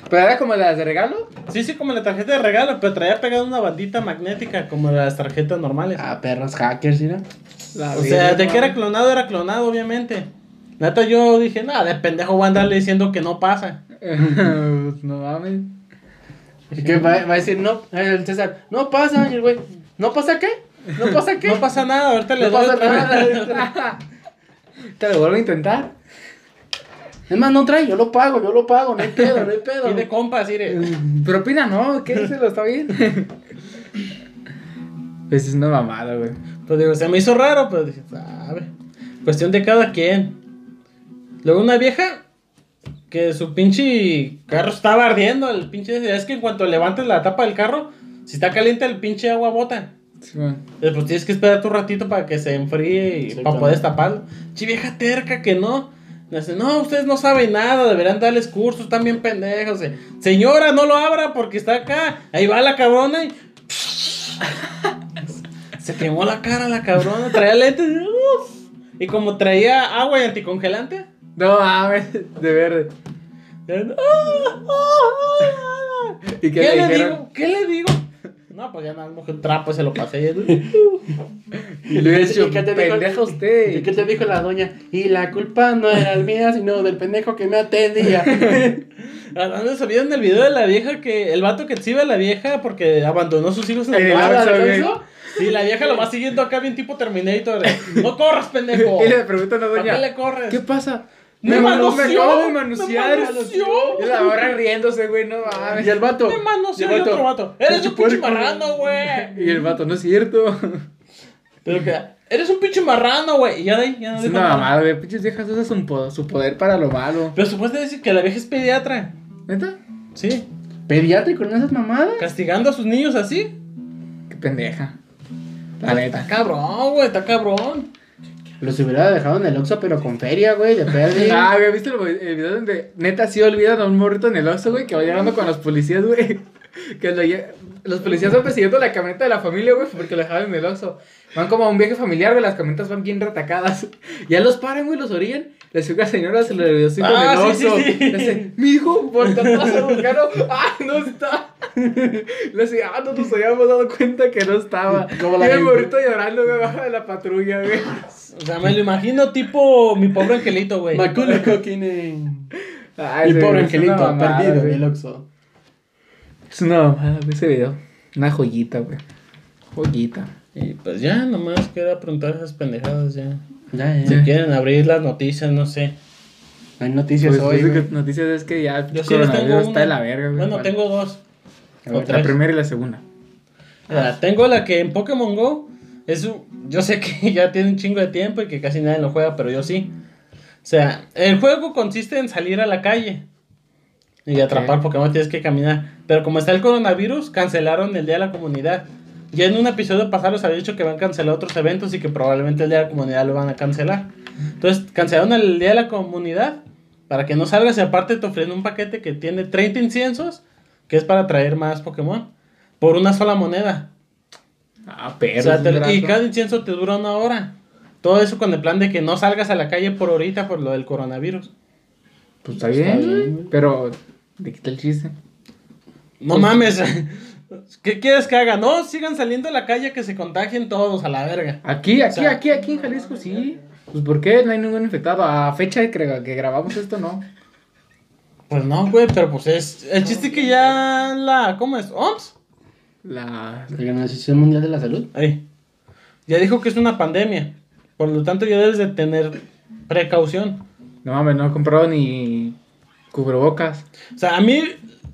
¿Pero era como las de regalo? Sí, sí, como la tarjeta de regalo, pero traía pegada una bandita magnética como las tarjetas normales. ah, perros hackers, mira. La o sea, de que era clonado, era clonado, obviamente. Neta, yo dije, nada, de pendejo voy a andarle diciendo que no pasa. no mames. Y que va, va a decir, no, el César, no pasa, y el güey, ¿no pasa qué? ¿No pasa qué? No pasa nada, ahorita le No doy pasa otra vez. nada. ¿Te lo vuelvo a intentar? Es más, no trae, yo lo pago, yo lo pago, no hay pedo, no hay pedo. Y de compas, mire. Pero opina, no, ¿qué se lo está bien? Pues es una mamada, güey. Pues digo, se me hizo raro, pero dije, a ver, cuestión de cada quien. Luego una vieja que su pinche carro estaba ardiendo, el pinche, es que en cuanto levantes la tapa del carro, si está caliente el pinche agua bota. Sí, güey. Después tienes que esperar tu ratito para que se enfríe y Sí, para claro. poder taparlo. Chi vieja terca que no. Dice, no, ustedes no saben nada, deberían darles cursos, están bien pendejos. Señora, no lo abra porque está acá. Ahí va la cabrona y. Se quemó la cara la cabrona, traía lentes. uf. Y como traía agua y anticongelante. No mames, de verde. ¿Y ¿Qué, qué, le digo? ¿Qué le digo? No, pues ya nada, mojé un trapo y se lo pasé. Y le he dicho, ¿Y qué te pendeja usted. ¿Y qué te dijo la doña? Y la culpa no era mía, sino del pendejo que me atendía. Hablando se olvidan del video de la vieja que. El vato que exhibe a la vieja porque abandonó a sus hijos en el. ¿Ah, Oxxo, ¿la vieja lo va siguiendo acá bien tipo Terminator. No corras, pendejo. Y le preguntan a la ¿Para qué le corres? ¿qué pasa? Me mano- manoseó, acabo de me manoseó. Y la morra riéndose, güey, no mames. Y el vato. Me manoseó y el y otro vato. Eres un pinche marrano, güey. Y el vato, no es cierto. Pero que. Eres un pinche marrano, güey. Y ya de ahí, ya no Es una nada. mamada, güey. Pinches viejas usan su, su poder para lo malo. Pero supuestamente decir que la vieja es pediatra. ¿Neta? Sí. ¿Pediátrico en esas mamadas? Castigando a sus niños así. Qué pendeja. La neta. Está cabrón, güey. Está cabrón. Los hubiera dejado en el Oxxo, pero con feria, güey, de perdi. Ah, güey, ¿viste el, el video donde neta sí olvidan a un morrito en el Oxxo, güey? Que va llegando con los policías, güey. Que lo lle- los policías van persiguiendo la camioneta de la familia, güey, porque lo dejaban en el Oxxo. Van como a un viaje familiar, güey, las camionetas van bien retacadas. Ya los paran, güey, los orillan. La chica señora se le olvidó su hijo Ah, en el sí, sí, sí. Le dice, mi hijo, por tanto a. ¡Ay, no está! Le dice, ah, no nos habíamos dado cuenta que no estaba. Como Y la el morrito llorando, me baja de la patrulla, güey. O sea, me lo imagino tipo mi pobre angelito, güey. Macaulay Culkin en... Ay, Mi güey, pobre angelito, mamada, perdido güey. el Oxxo. Es una mamada, güey, ese video. Una joyita, güey. Joyita. Y pues ya, nomás queda preguntar esas pendejadas ya. Ya, ya, Si quieren abrir las noticias, no sé. Hay noticias Pues, hoy, pues, noticias es que ya Yo el sí les tengo está de la verga, güey. Bueno, Vale. tengo dos. A ver, otra. La primera y la segunda. Mira, tengo la que en Pokémon Go es un- yo sé que ya tiene un chingo de tiempo y que casi nadie lo juega, pero yo sí. O sea, el juego consiste en salir a la calle y atrapar Pokémon, tienes que caminar. Pero como está el coronavirus, cancelaron el Día de la Comunidad. Ya en un episodio pasado les había dicho que van a cancelar otros eventos y que probablemente el Día de la Comunidad lo van a cancelar. Entonces, cancelaron el Día de la Comunidad para que no salgas y aparte te ofrecen un paquete que tiene 30 inciensos, que es para traer más Pokémon, por una sola moneda. Ah, O pero. sea, es te- y cada incienso te dura una hora. Todo eso con el plan de que no salgas a la calle por ahorita por lo del coronavirus. Pues está Está bien. Pero, ¿de qué está el chiste? No mames. ¿Qué quieres que haga? No, sigan saliendo a la calle que se contagien todos a la verga. Aquí, aquí, O sea- aquí, aquí en Jalisco, sí. Pues, ¿por qué no hay ningún infectado? A fecha que, que grabamos esto, no. Pues no, güey, pero pues es. El chiste que ya la. ¿Cómo es? ¿OMS? La. La Organización Mundial de la Salud. Ahí. Ya dijo que es una pandemia. Por lo tanto, ya debes de tener precaución. No mames, no he comprado ni cubrebocas. O sea, a mí,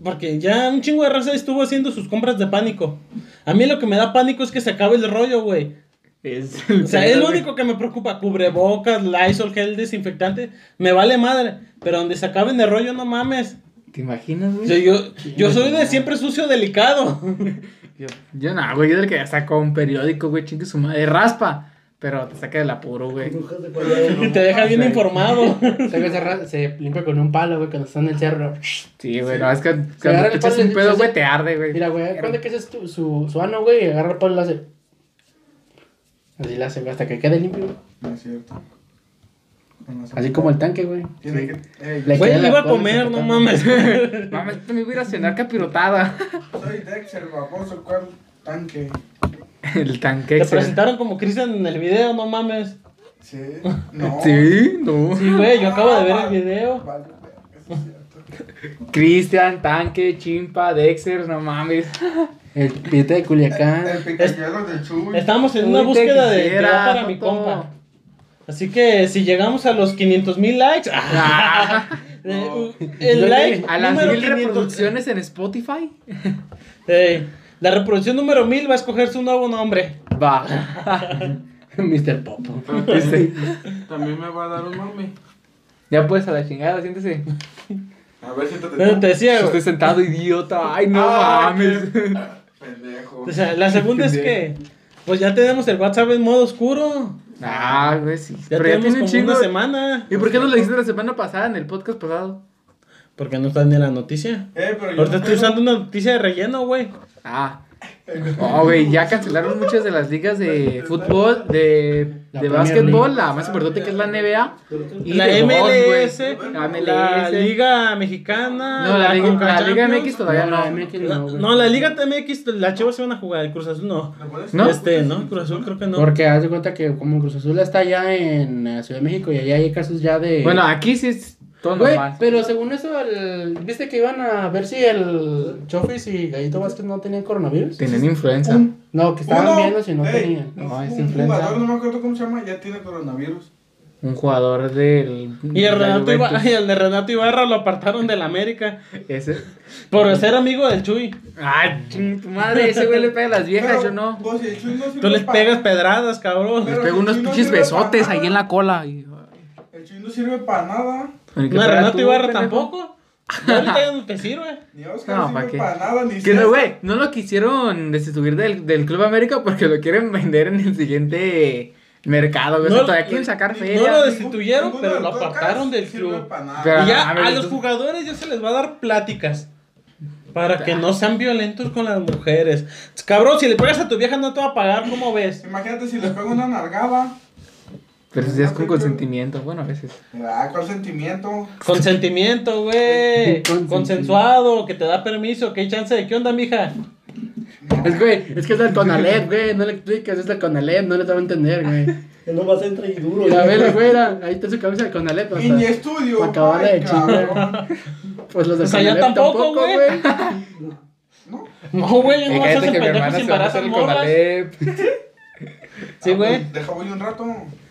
porque ya un chingo de raza estuvo haciendo sus compras de pánico. A mí lo que me da pánico es que se acabe el rollo, güey. Es O sea, es lo único que me preocupa. Cubrebocas, Lysol, gel desinfectante. Me vale madre. Pero donde se acaben el rollo, no mames. ¿Te imaginas, O güey? sea, yo, yo soy de siempre sucio delicado. Yo, yo no, güey, yo del que ya sacó un periódico, güey, chingue su madre. Raspa, pero te saca del apuro, güey. Y te deja bien informado. Se, limpia con un palo, güey, cuando está en el cerro. Sí, güey, no, es que agarra cuando te echas un pedo, güey, te arde, güey. Mira, güey, cuando que es tu, su, su ano, güey, y agarra el palo y lo hace. Así lo hace, güey, hasta que quede limpio, güey. No es cierto. Así como el tanque, güey. Tiene Sí. que. Ey, Le Güey, la iba a comer, no mames. Mames, me voy a ir a cenar capirotada. soy Dexter, baboso, ¿cuál tanque? El tanque. Te se- presentaron como Cristian en el video, no mames. Sí. No. Sí, no. Sí, güey, yo acabo de ver el video. Vale, eso es cierto. Cristian, tanque, chimpa, Dexter, no mames. El pite de Culiacán. El picayelo de Chuy. Estamos en una Uy, búsqueda de quisiera, para mi compa. Así que si llegamos a los 500 mil likes. Ah. uh, el like A las mil 500. reproducciones en Spotify. La reproducción número 1000 va a escoger su nuevo nombre. Va. Mr. Popo. Este, También me va a dar un mami. Ya pues a la chingada, siéntese. A ver, siéntate. Eh, Te decía, Estoy güey. sentado, idiota. Ay, no Ah, mames. Pendejo. O sea, la segunda es que. Pues ya tenemos el WhatsApp en modo oscuro. Ah, güey, sí. Ya Pero ya tenemos tiene un como chingo. una semana. ¿Y por qué no lo dijiste la semana pasada en el podcast pasado? Porque no está ni en la noticia. Eh, pero yo Ahorita no estoy tengo- usando una noticia de relleno, güey. Ah. Oh, güey, ya cancelaron muchas de las ligas de fútbol, de, La de básquetbol, la más importante que es la NBA. y La de golf, MLS, güey. la la MLS. Liga Mexicana. No, la, Liga, la Liga. MX todavía No, no. la MX La- no, la Liga MX, la Chivas se van a jugar, el Cruz Azul no. ¿No? Este, ¿no? Cruz Azul creo que no. Porque haz de cuenta que como Cruz Azul está allá en la Ciudad de México y allá hay casos ya de... Bueno, aquí sí es todo Güey, normal. pero según eso, el... ¿viste que iban a ver si el Chofis y Gallito Vázquez no tenían coronavirus? Tienen influenza. No, que estaban Uno, viendo si no ey, tenían. un- No, es un influenza. jugador, no me acuerdo cómo se llama, ya tiene coronavirus. Un jugador del. Y el, de la Renato Ibarra, Juventus. y el de Renato Ibarra lo apartaron del América Ese. por ser amigo del Chuy. Ay, ching, tu madre, ese güey le pega a las viejas, Pero, yo no. pues, si el Chuy no sirve Tú les pegas pedradas, cabrón. Les pego unos pinches besotes ahí en la cola. Y... Chuy no sirve para nada. Que No, Renato tú, Ibarra tampoco. Ya ahorita ya no te sirve. Ni Oscar No, no, ¿pa' sirve para nada, ni Que no, güey, no lo quisieron destituir del, del Club América porque lo quieren vender en el siguiente mercado, güey. O sea, No, todavía quieren sacar no feria. lo Ningún- destituyeron, ninguno pero lo apartaron del sirve club. Pero- Y ya a ver, a los tú- jugadores ya se les va a dar pláticas. Para que no sean violentos con las mujeres. Cabrón, si le pegas a tu vieja no te va a pagar, ¿cómo ves? Imagínate si le pego una nargada. Pero si es con consentimiento, bueno, a veces. Ah, ¿cuál sentimiento? Consentimiento, güey. Consentimiento. Consensuado, que te da permiso, que hay chance de. ¿Qué onda, mija? Es, güey, es que es el Conalep, güey. No le expliques, es el Conalep, no le te va a entender, güey. Él nomás entra y duro. La vela, güey, ahí está su camisa de Conalep. Y ni estudio. Acababa ay, de cabrón. Pues los de O sea, Conalep tampoco, güey. güey. ¿No? No, güey, yo Eh, no vas a hacer hermana sin. Conalep. Sí, Ah, güey. pues, Deja voy un rato.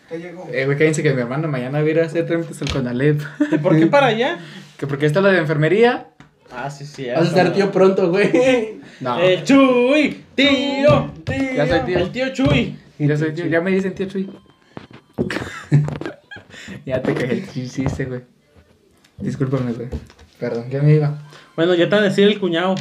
Ya llegó. Eh, güey, cállense que mi hermano mañana va a ir a hacer trámites al Conalep. ¿Y por qué para allá? Que porque está lo de enfermería. Ah, sí, sí. Vas a ser tío pronto, güey. No. El Chuy, tío, tío. Ya soy tío. El tío Chuy. Ya, soy tío, ya me dicen tío Chuy. ya te cagué el chiste, güey. Discúlpame, güey. Perdón, ¿qué me iba? Bueno, ya te van a decir el cuñado.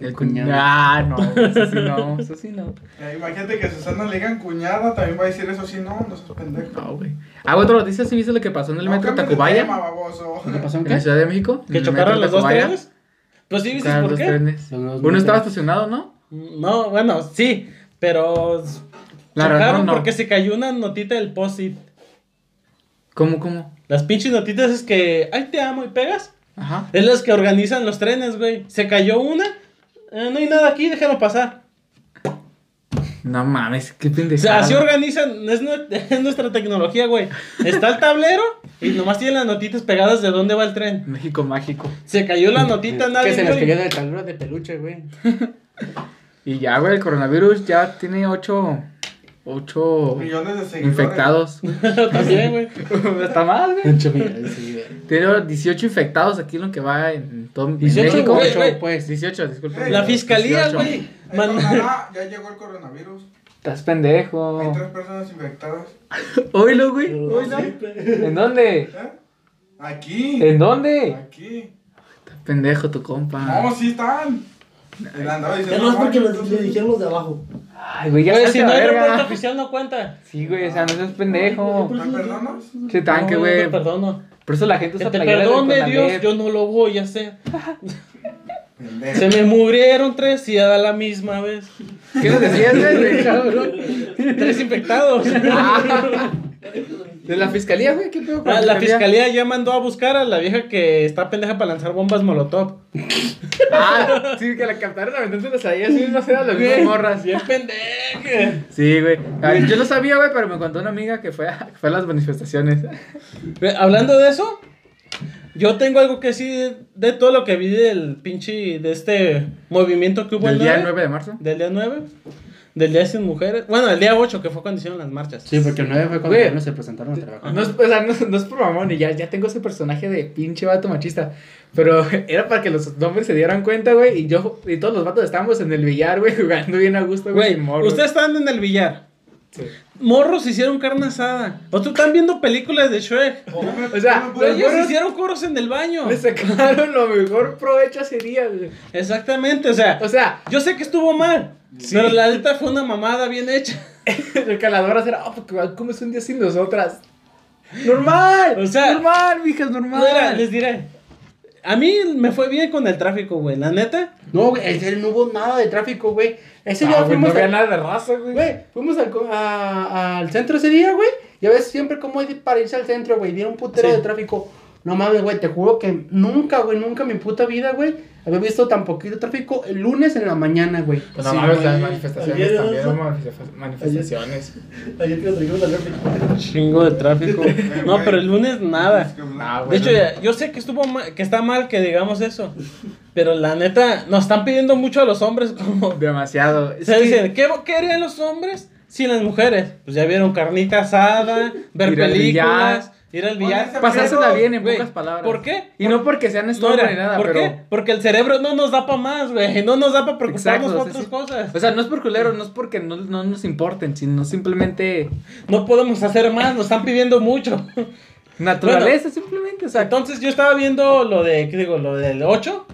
El Cuñado. Ah, no, eso sí no, eso sí no. Eh, imagínate que a Susana le digan cuñada, también va a decir eso sí, no, no seas pendejo. No, güey. Ah, otra noticia, ¿sí viste lo que pasó en el No metro Tacubaya? tema, baboso. ¿Qué pasó? En ¿Qué? la Ciudad de México. ¿Que chocaron los dos trenes? Pues sí, Chocaron por los qué. trenes. Uno estaba estacionado, ¿no? No, bueno, sí, pero La chocaron razón no. porque se cayó una notita del post-it. ¿Cómo, cómo? Las pinches notitas es que, ay, te amo y pegas. Ajá. Es las que organizan los trenes, güey. Se cayó una, eh, no hay nada aquí, déjalo pasar. No mames, qué O pendejada. sea, así organizan, es, nue- es nuestra tecnología, güey. Está el tablero y nomás tienen las notitas pegadas de dónde va el tren. México mágico. Se cayó la notita, nadie Que se y- cayó del tablero de peluche, güey. Y ya, güey, el coronavirus ya tiene ocho. Ocho Millones de seguidores. infectados. También, güey. Está mal, güey. Mucho miedo, sí, güey. Tiene 18 infectados aquí lo que va en todo en 18, México. pues. 18, disculpa. La fiscalía, 18. güey. Tonalá, ya llegó el coronavirus. Estás pendejo. Hay tres personas infectadas. Oílo, güey. Oílo. siempre. ¿En dónde? ¿Eh? Aquí. ¿En dónde? Aquí. Estás pendejo tu compa. No, sí están. Y le andaba Ya diciendo. no es porque "Ay, le dijeron los de abajo. Ay, güey, ya Güey, si a no hay verga. reporte oficial no cuenta. Sí, güey, o sea, no seas pendejo. ¿Me perdonas? Che tanque, güey. No, te perdono. Por eso la gente Que usa te del perdone Dios, Conalep. yo no lo voy a hacer. Pendejo. Se me murieron tres y a la misma vez. ¿Qué nos decías, güey? Tres infectados. De la fiscalía, güey, ¿qué pedo con Ah, la fiscalía ya mandó a buscar a la vieja que está pendeja para lanzar bombas molotov. Ah, sí, que la captaron aventándolas ahí, así mismas eran las mismas morras. Bien pendeja. Sí, güey. Ay, Yo lo sabía, güey, pero me contó una amiga que fue a, que fue a las manifestaciones. Hablando de eso, yo tengo algo que decir de todo lo que vi del pinche, de este movimiento que hubo El el día 9, 9 de marzo. Del día 9. Del día sin mujeres. Bueno, el día 8 que fue cuando hicieron las marchas. Sí, porque el 9 fue cuando Güey. no se presentaron a trabajar. No es, o sea, no, no es por mamón, y ya, ya tengo ese personaje de pinche vato machista. Pero era para que los hombres se dieran cuenta, güey. Y yo y todos los vatos estábamos en el billar, güey, jugando bien a gusto, güey. Ustedes estaban en el billar. Sí. Morros hicieron carne asada. Otros están viendo películas de Shrek. O sea, ellos morros hicieron coros en el baño. le sacaron lo mejor provecho ese día, güey. Exactamente, o sea, O sea, yo sé que estuvo mal. Pero la neta fue una mamada bien hecha. el calador era, ah, porque ¿cómo es un día sin nosotras? Normal, O sea, normal, mijas, normal. Mira, les diré. A mí me fue bien con el tráfico, güey. La neta. No, güey, serio, no hubo nada de tráfico, güey. Ese Ah, día güey, no fuimos había al- nada de raza, güey. Güey, fuimos al, co- a- al centro ese día, güey. Y a veces siempre como hay para irse al centro, güey. Dieron un putero Sí. de tráfico. No mames, güey, te juro que nunca, güey, nunca en mi puta vida, güey, había visto tan poquito tráfico el lunes en la mañana, güey. Pues no Sí, mames, güey. las manifestaciones Ayer, también, manifestaciones. Ayer trajimos a ver Chingo de tráfico. No, pero el lunes nada. Ah, De hecho, ya- yo sé que estuvo mal, que está mal que digamos eso. Pero la neta, nos están pidiendo mucho a los hombres como. demasiado. Es sea, que- dicen, ¿qué, ¿qué harían los hombres sin las mujeres? Pues ya vieron carnita asada, ver películas, ir al billar. Pasársela bien en Güey, pocas palabras. ¿Por qué? Y no porque sean No, estorbo era, ni nada, ¿Por pero... qué? Porque el cerebro no nos da para más, güey. No nos da para preocuparnos por otras sí. cosas. O sea, no es por culero, no es porque no, no nos importen, sino simplemente No podemos hacer más, nos están pidiendo mucho. naturaleza, simplemente. O sea, Entonces yo estaba viendo lo de, ¿qué digo? Lo del 8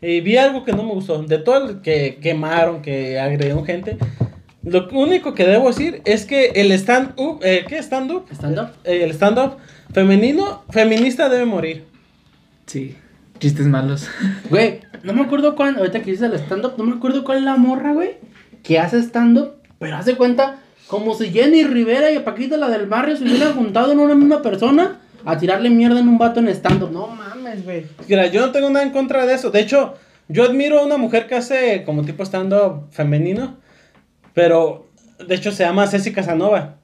y vi algo que no me gustó. De todo el que quemaron, que agredieron gente. Lo único que debo decir es que el stand-up, eh, ¿qué stand-up? ¿Stand-up? Eh, el stand-up femenino, feminista debe morir. sí, chistes malos. Güey, no me acuerdo cuál, ahorita que dices el stand-up, no me acuerdo cuál es la morra, güey, que hace stand-up, pero hace cuenta, Como si Jenny Rivera y Paquita, la del barrio, se hubieran juntado en una misma persona a tirarle mierda en un vato en stand-up. No mames, güey. Mira, yo no tengo nada en contra de eso. De hecho, yo admiro a una mujer que hace como tipo estando femenino. Pero, de hecho, se llama Ceci Casanova.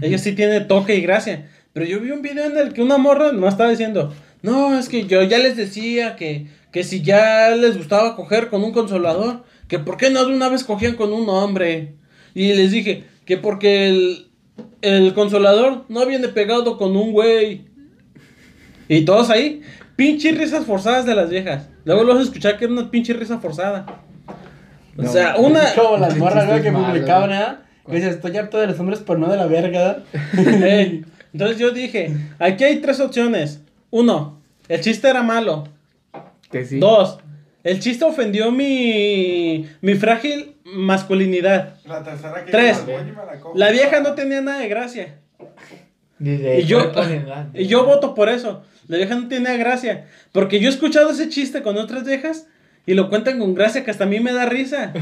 Ella sí tiene toque y gracia. Pero yo vi un video en el que una morra no estaba diciendo, no, es que yo ya les decía que, que si ya les gustaba coger con un consolador, que por qué no de una vez cogían con un hombre. Y les dije que porque el, el consolador no viene pegado con un güey. Y todos ahí, pinches risas forzadas de las viejas. Luego los escuchar que era una pinche risa forzada. O sea, una... Como las morras, güey, que publicaban. ¿eh? Que dice, estoy harto de los hombres, pero no de la verga. Ey, Entonces yo dije, aquí hay tres opciones. Uno, el chiste era malo. Que sí. Dos, el chiste ofendió mi, mi frágil masculinidad. La tercera que Tres. la la vieja no tenía nada de gracia. Ni de Y yo, y yo voto por eso. La vieja no tiene gracia. Porque yo he escuchado ese chiste con otras viejas y lo cuentan con gracia que hasta a mí me da risa.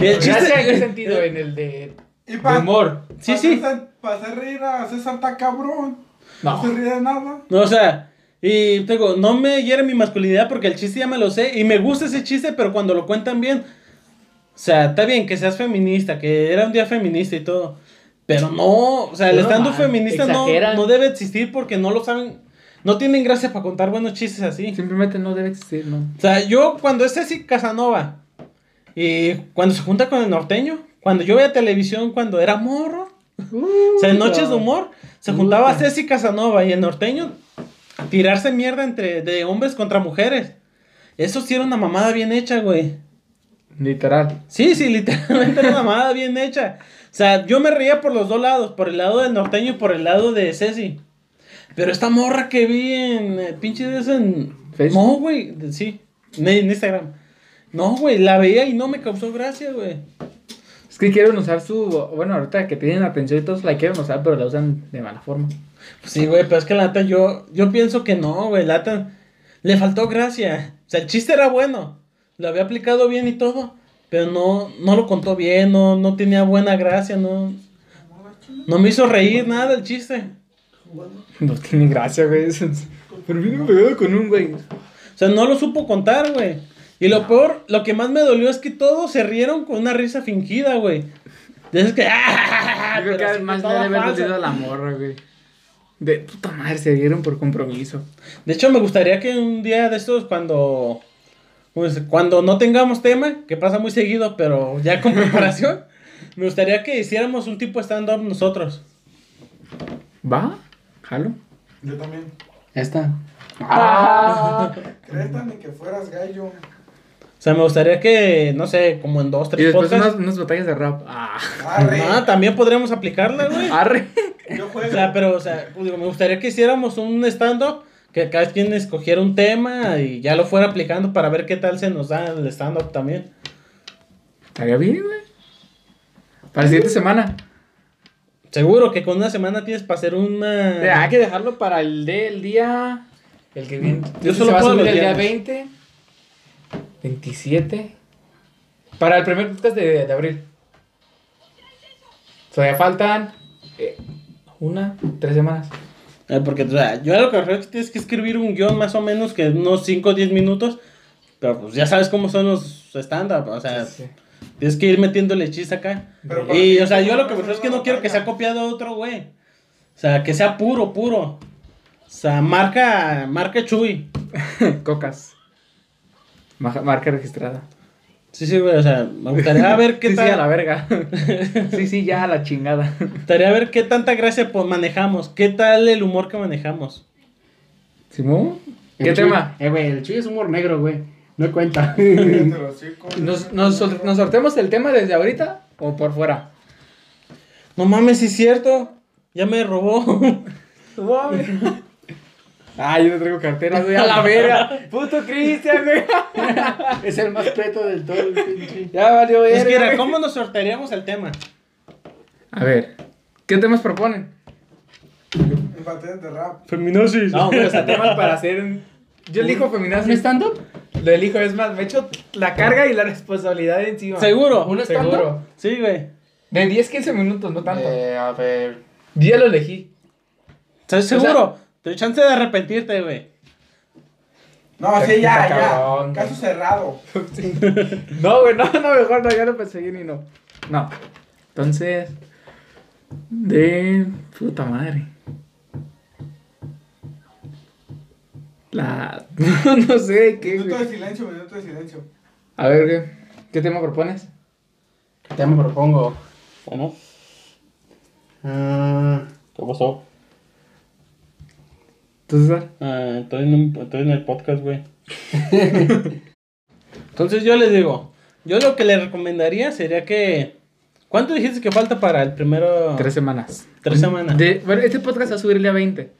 Y el chiste- ¿Gracia en sentido? En el de, Y de para humor. Sí, sí. Para hacer reír a César está cabrón. No. No. se ríe de nada. No, o sea, y te digo, no me hiere mi masculinidad porque el chiste ya me lo sé y me gusta ese chiste, pero cuando lo cuentan bien, o sea, está bien que seas feminista, que era un día feminista y todo, pero no, o sea, el man, feminista no debe existir porque no lo saben, no tienen gracia para contar buenos chistes así. Simplemente no debe existir, ¿no? O sea, yo cuando es Ceci Casanova y cuando se junta con el norteño, cuando yo veía televisión cuando era morro, o sea, en noches de humor, se juntaba Puta. Ceci Casanova y el norteño a tirarse mierda entre de hombres contra mujeres. Eso sí era una mamada bien hecha, güey. Literal. Sí, sí, literalmente era una mamada bien hecha. O sea, yo me reía por los dos lados, por el lado del norteño y por el lado de Ceci. Pero esta morra que vi en eh, pinche de en Facebook. No, güey, sí, en, en Instagram. No, güey, la veía y no me causó gracia, güey. Es que quieren usar su. Bueno, ahorita que tienen atención y todos la quieren usar, pero la usan de mala forma. Pues sí, güey, pero es que la neta yo, yo pienso que no, güey, la neta le faltó gracia. O sea, el chiste era bueno, lo había aplicado bien y todo, pero no, no lo contó bien, no, no tenía buena gracia, no, no me hizo reír nada el chiste. No tiene gracia, güey. Pero viene pegado con un güey. O sea, no lo supo contar, güey. Y lo peor, lo que más me dolió es que todos se rieron con una risa fingida, güey. De esas que... ¡ah! Yo creo que además le debe haber falsa. dolido a la morra, güey. De puta madre, se dieron por compromiso. De hecho, me gustaría que un día de estos, cuando, pues, cuando no tengamos tema, que pasa muy seguido, pero ya con preparación, me gustaría que hiciéramos un tipo stand-up nosotros. ¿Va? ¿Jalo? Yo también. Esta. Créete ni que fueras gallo. O sea, me gustaría que, no sé, como en dos, Y tres después podcasts. unas, unas batallas de rap. Ah. Arre. Ah, también podríamos aplicarla, güey. Arre. Yo O juego. sea, pero, o sea, pues, digo, me gustaría que hiciéramos un stand-up, que cada quien escogiera un tema y ya lo fuera aplicando para ver qué tal se nos da el stand-up también. Estaría bien, güey. Para la siguiente semana. Seguro que con una semana tienes para hacer una... Hay que dejarlo para el del día. El que viene. Yo se solo va a puedo subir los el día viernes. 20. 27. Para el primer podcast de, de abril. Todavía faltan. eh, una, tres semanas. Eh, porque, o sea, yo a lo que es que tienes que escribir un guion más o menos que unos 5 o 10 minutos. Pero pues ya sabes cómo son los stand-up. O sea, Sí, sí. Tienes que ir metiéndole chiste acá. Pero Y, o sea, yo ¿cómo lo que me refiero es que no quiero que sea copiado de otro güey. O sea, que sea puro, puro. O sea, marca, marca Chuy. Cocas. Maja- Marca registrada. Sí, sí, güey. O sea, me gustaría ver qué sí, tal. sí, a la verga. sí, sí, ya a la chingada. Me gustaría ver qué tanta gracia pues, manejamos. ¿Qué tal el humor que manejamos? ¿Simón? ¿Qué El tema? Chuy- Eh, güey, el Chuy es humor negro, güey. No cuenta. ¿Nos, nos, sol- ¿Nos sorteamos el tema desde ahorita o por fuera? No mames, sí es cierto. Ya me robó. Ah, yo no traigo cartera, güey. A la verga. Puto Cristian, güey. es el más preto del todo, el pinche. Ya valió verga. es que, era. ¿cómo nos sortearíamos el tema? A ver, ¿qué temas proponen? Batallas de rap. Feminasis. No, güey, o sea, temas para hacer un... Yo elijo ¿Un feminazi. stand-up? Lo elijo, es más, me echo la carga y la responsabilidad encima. Seguro. ¿Un stand-up? Seguro. Sí, güey. De 10, 15 minutos, no tanto. Eh, a ver. Yo ya lo elegí. ¿Estás seguro? Te doy chance de arrepentirte, güey. No, sí, ya, ya. cabrón. Caso cerrado. No, güey, no, no, mejor no, ya lo pensé bien y no. No. Entonces, de puta madre. La. No, no sé qué. Minuto de silencio, minuto de silencio. A ver, ¿qué, qué tema propones? ¿Qué tema propongo? ¿O no? Ah, ¿Qué pasó? ¿Tú, César? Ah, estoy, en un- estoy en el podcast, güey. Entonces yo les digo, yo lo que le recomendaría sería que... ¿Cuánto dijiste que falta para el primero? Tres semanas. Tres semanas. De, bueno, este podcast va a subirle a 20.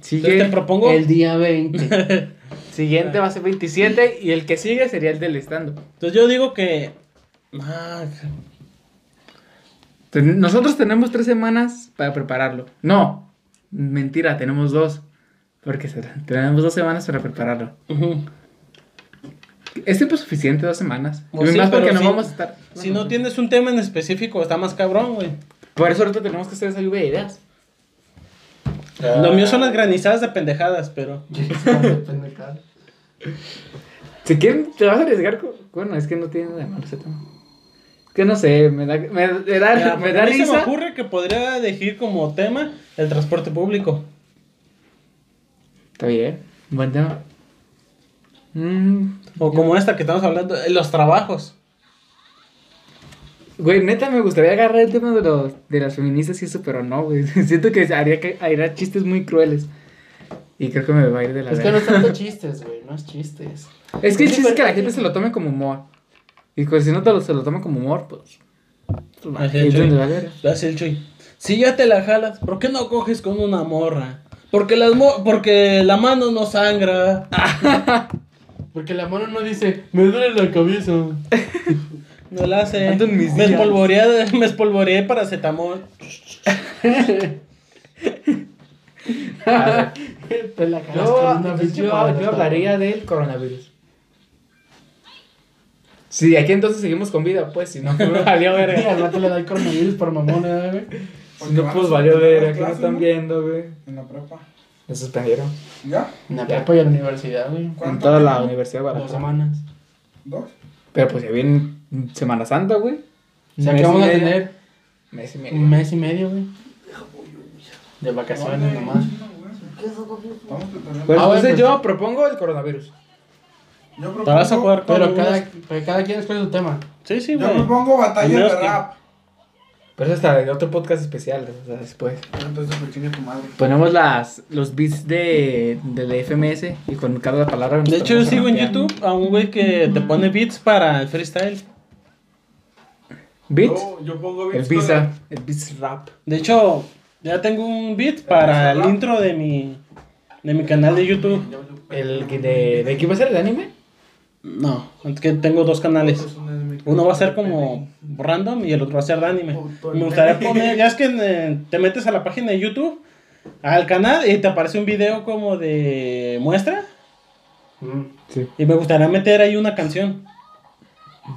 Sigue Entonces te propongo... el día 20. Siguiente va a ser 27 y el que sigue sería el del estando. Entonces yo digo que... Ah, Ten- Nosotros tenemos tres semanas para prepararlo. No, mentira, tenemos dos. Porque tenemos dos semanas para prepararlo. ¿Es tiempo suficiente dos semanas? Pues y sí, más porque pero no si- vamos a estar. Si no tienes un tema en específico, está más cabrón, güey. Por eso ahorita tenemos que hacer esa lluvia de ideas. Lo mío son las granizadas de pendejadas, pero... Si quieren, te vas a arriesgar. con- Bueno, es que no tiene nada de malo ese tema. Es que no sé, me da, me, me da, me da a mí se me ocurre que podría elegir como tema el transporte público. Está bien, buen tema. Mm, O como esta que estamos hablando, eh, los trabajos. Güey, neta, me gustaría agarrar el tema de, los, de las feministas y eso, pero no, güey. Siento que haría, que haría chistes muy crueles. Y creo que me va a ir de la Es que no es tanto chistes, güey. No es chistes. Es que el chiste es que la gente se lo tome como humor. Y pues si no te lo, se lo toma como humor, pues. pues va, Así es es, donde Chuy. va a ver. Lo hace el Chuy. Si ya te la jalas, ¿por qué no coges con una morra? Porque, las mo- porque la mano no sangra. Porque la mano no dice, me duele la cabeza. No la hace. Ando en mis me, días. espolvoreé, me espolvoreé paracetamol. Te la Yo, yo, hablaría del coronavirus. Sí, aquí entonces seguimos con vida, pues, si no, pues valió verga. al rato le da el coronavirus por mamona, güey. Si no, pues a valió verga, que no están viendo, güey. En la prepa. Me suspendieron. ¿Ya? En la prepa y en la universidad, güey. En ¿Cuánto toda la? Universidad Dos semanas. ¿Dos? Pero pues ya viene Semana Santa, güey. O sea que vamos a tener Mes y un medio. mes y medio, güey. De vacaciones nomás. Pues Ah, bueno, entonces pues- yo propongo el coronavirus. Yo Te vas a propongo, jugar con Pero cada, pero cada quien escoge su tema. Sí, sí, yo propongo Al batalla de rap. Pero eso está de otro podcast especial, o sea, después. Entonces, pues chingue tu madre. Ponemos las, los beats de, de la FMS y con cada palabra. De hecho, yo sigo en. YouTube a un güey que te pone beats para el freestyle. Yo pongo El beats Visa, el Beats Rap. De hecho, ya tengo un beat para el intro de mi, de mi canal de YouTube. ¿El que de, de qué va a ser el anime? No, es que tengo dos canales. Uno va a ser como random y el otro va a ser de anime. Me gustaría poner, ya es que eh, te metes a la página de YouTube, al canal y te aparece un video como de muestra. Mm. Sí. Y me gustaría meter ahí una canción.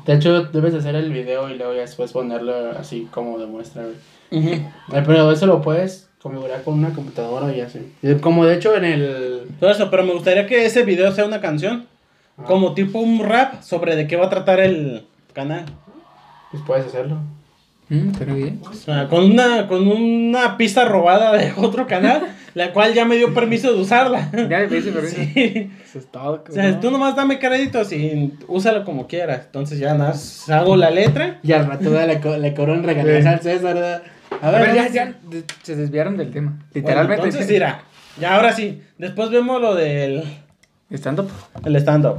De hecho, debes de hacer el video y luego ya después ponerlo así como demuestra, güey. Ujú. Eh, Pero eso lo puedes configurar con una computadora y así. Como de hecho en el... Todo eso, pero me gustaría que ese video sea una canción. Como tipo un rap sobre de qué va a tratar el canal. Pues puedes hacerlo. Mm, pero bien. O sea, con una, con una pista robada de otro canal, la cual ya me dio permiso de usarla. Ya me dice, pero Sí. Eso es todo. O sea, tú nomás dame créditos y úsalo como quieras. Entonces ya nada, más hago la letra. Y al rato le, co- le cobran regalías al César, ¿verdad? A A ver, ver, ya, se desviaron del tema. Bueno, Literalmente. entonces, mira, ya ahora sí. Después vemos lo del Estando. el stand-up.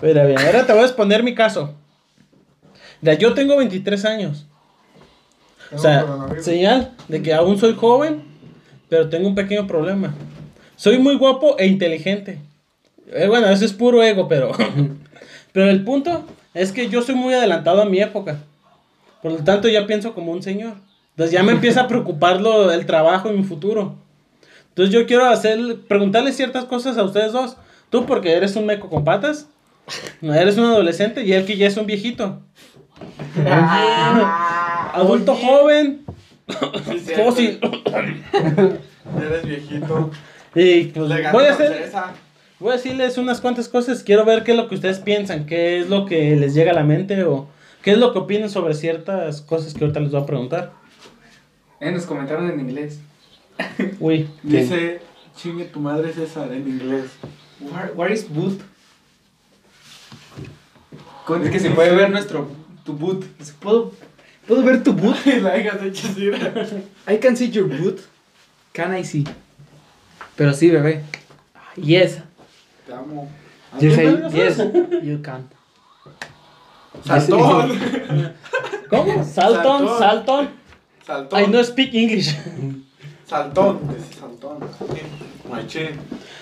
Pero bien, ahora te voy a exponer mi caso. Ya, yo tengo 23 años. O sea, señal de que aún soy joven, pero tengo un pequeño problema. Soy muy guapo e inteligente. Eh, bueno, eso es puro ego, pero... pero el punto es que yo soy muy adelantado a mi época. Por lo tanto, ya pienso como un señor. Entonces ya me empieza a preocupar lo, el trabajo y mi futuro. Entonces yo quiero hacer, preguntarle ciertas cosas a ustedes dos. Tú porque eres un meco con patas. Eres un adolescente y él que ya es un viejito. adulto Oye. joven. Fósil. Ya eres viejito. Y pues Le voy a ganó hacer, César. voy a decirles unas cuantas cosas. Quiero ver qué es lo que ustedes piensan, qué es lo que les llega a la mente o qué es lo que opinan sobre ciertas cosas que ahorita les voy a preguntar. Eh, nos comentaron en inglés. Uy, Dice, chingue tu madre César en inglés. Where, where is boot? Es que se puede ver nuestro tu boot. ¿Puedo, ¿Puedo ver tu boot? I can see your boot. Can I see? Pero sí, bebé. Yes. Te amo. Say vergas yes. You can. Saltón. ¿cómo? Salton, Saltón. Salton. Saltón. I no speak English. Saltón. Dice saltón.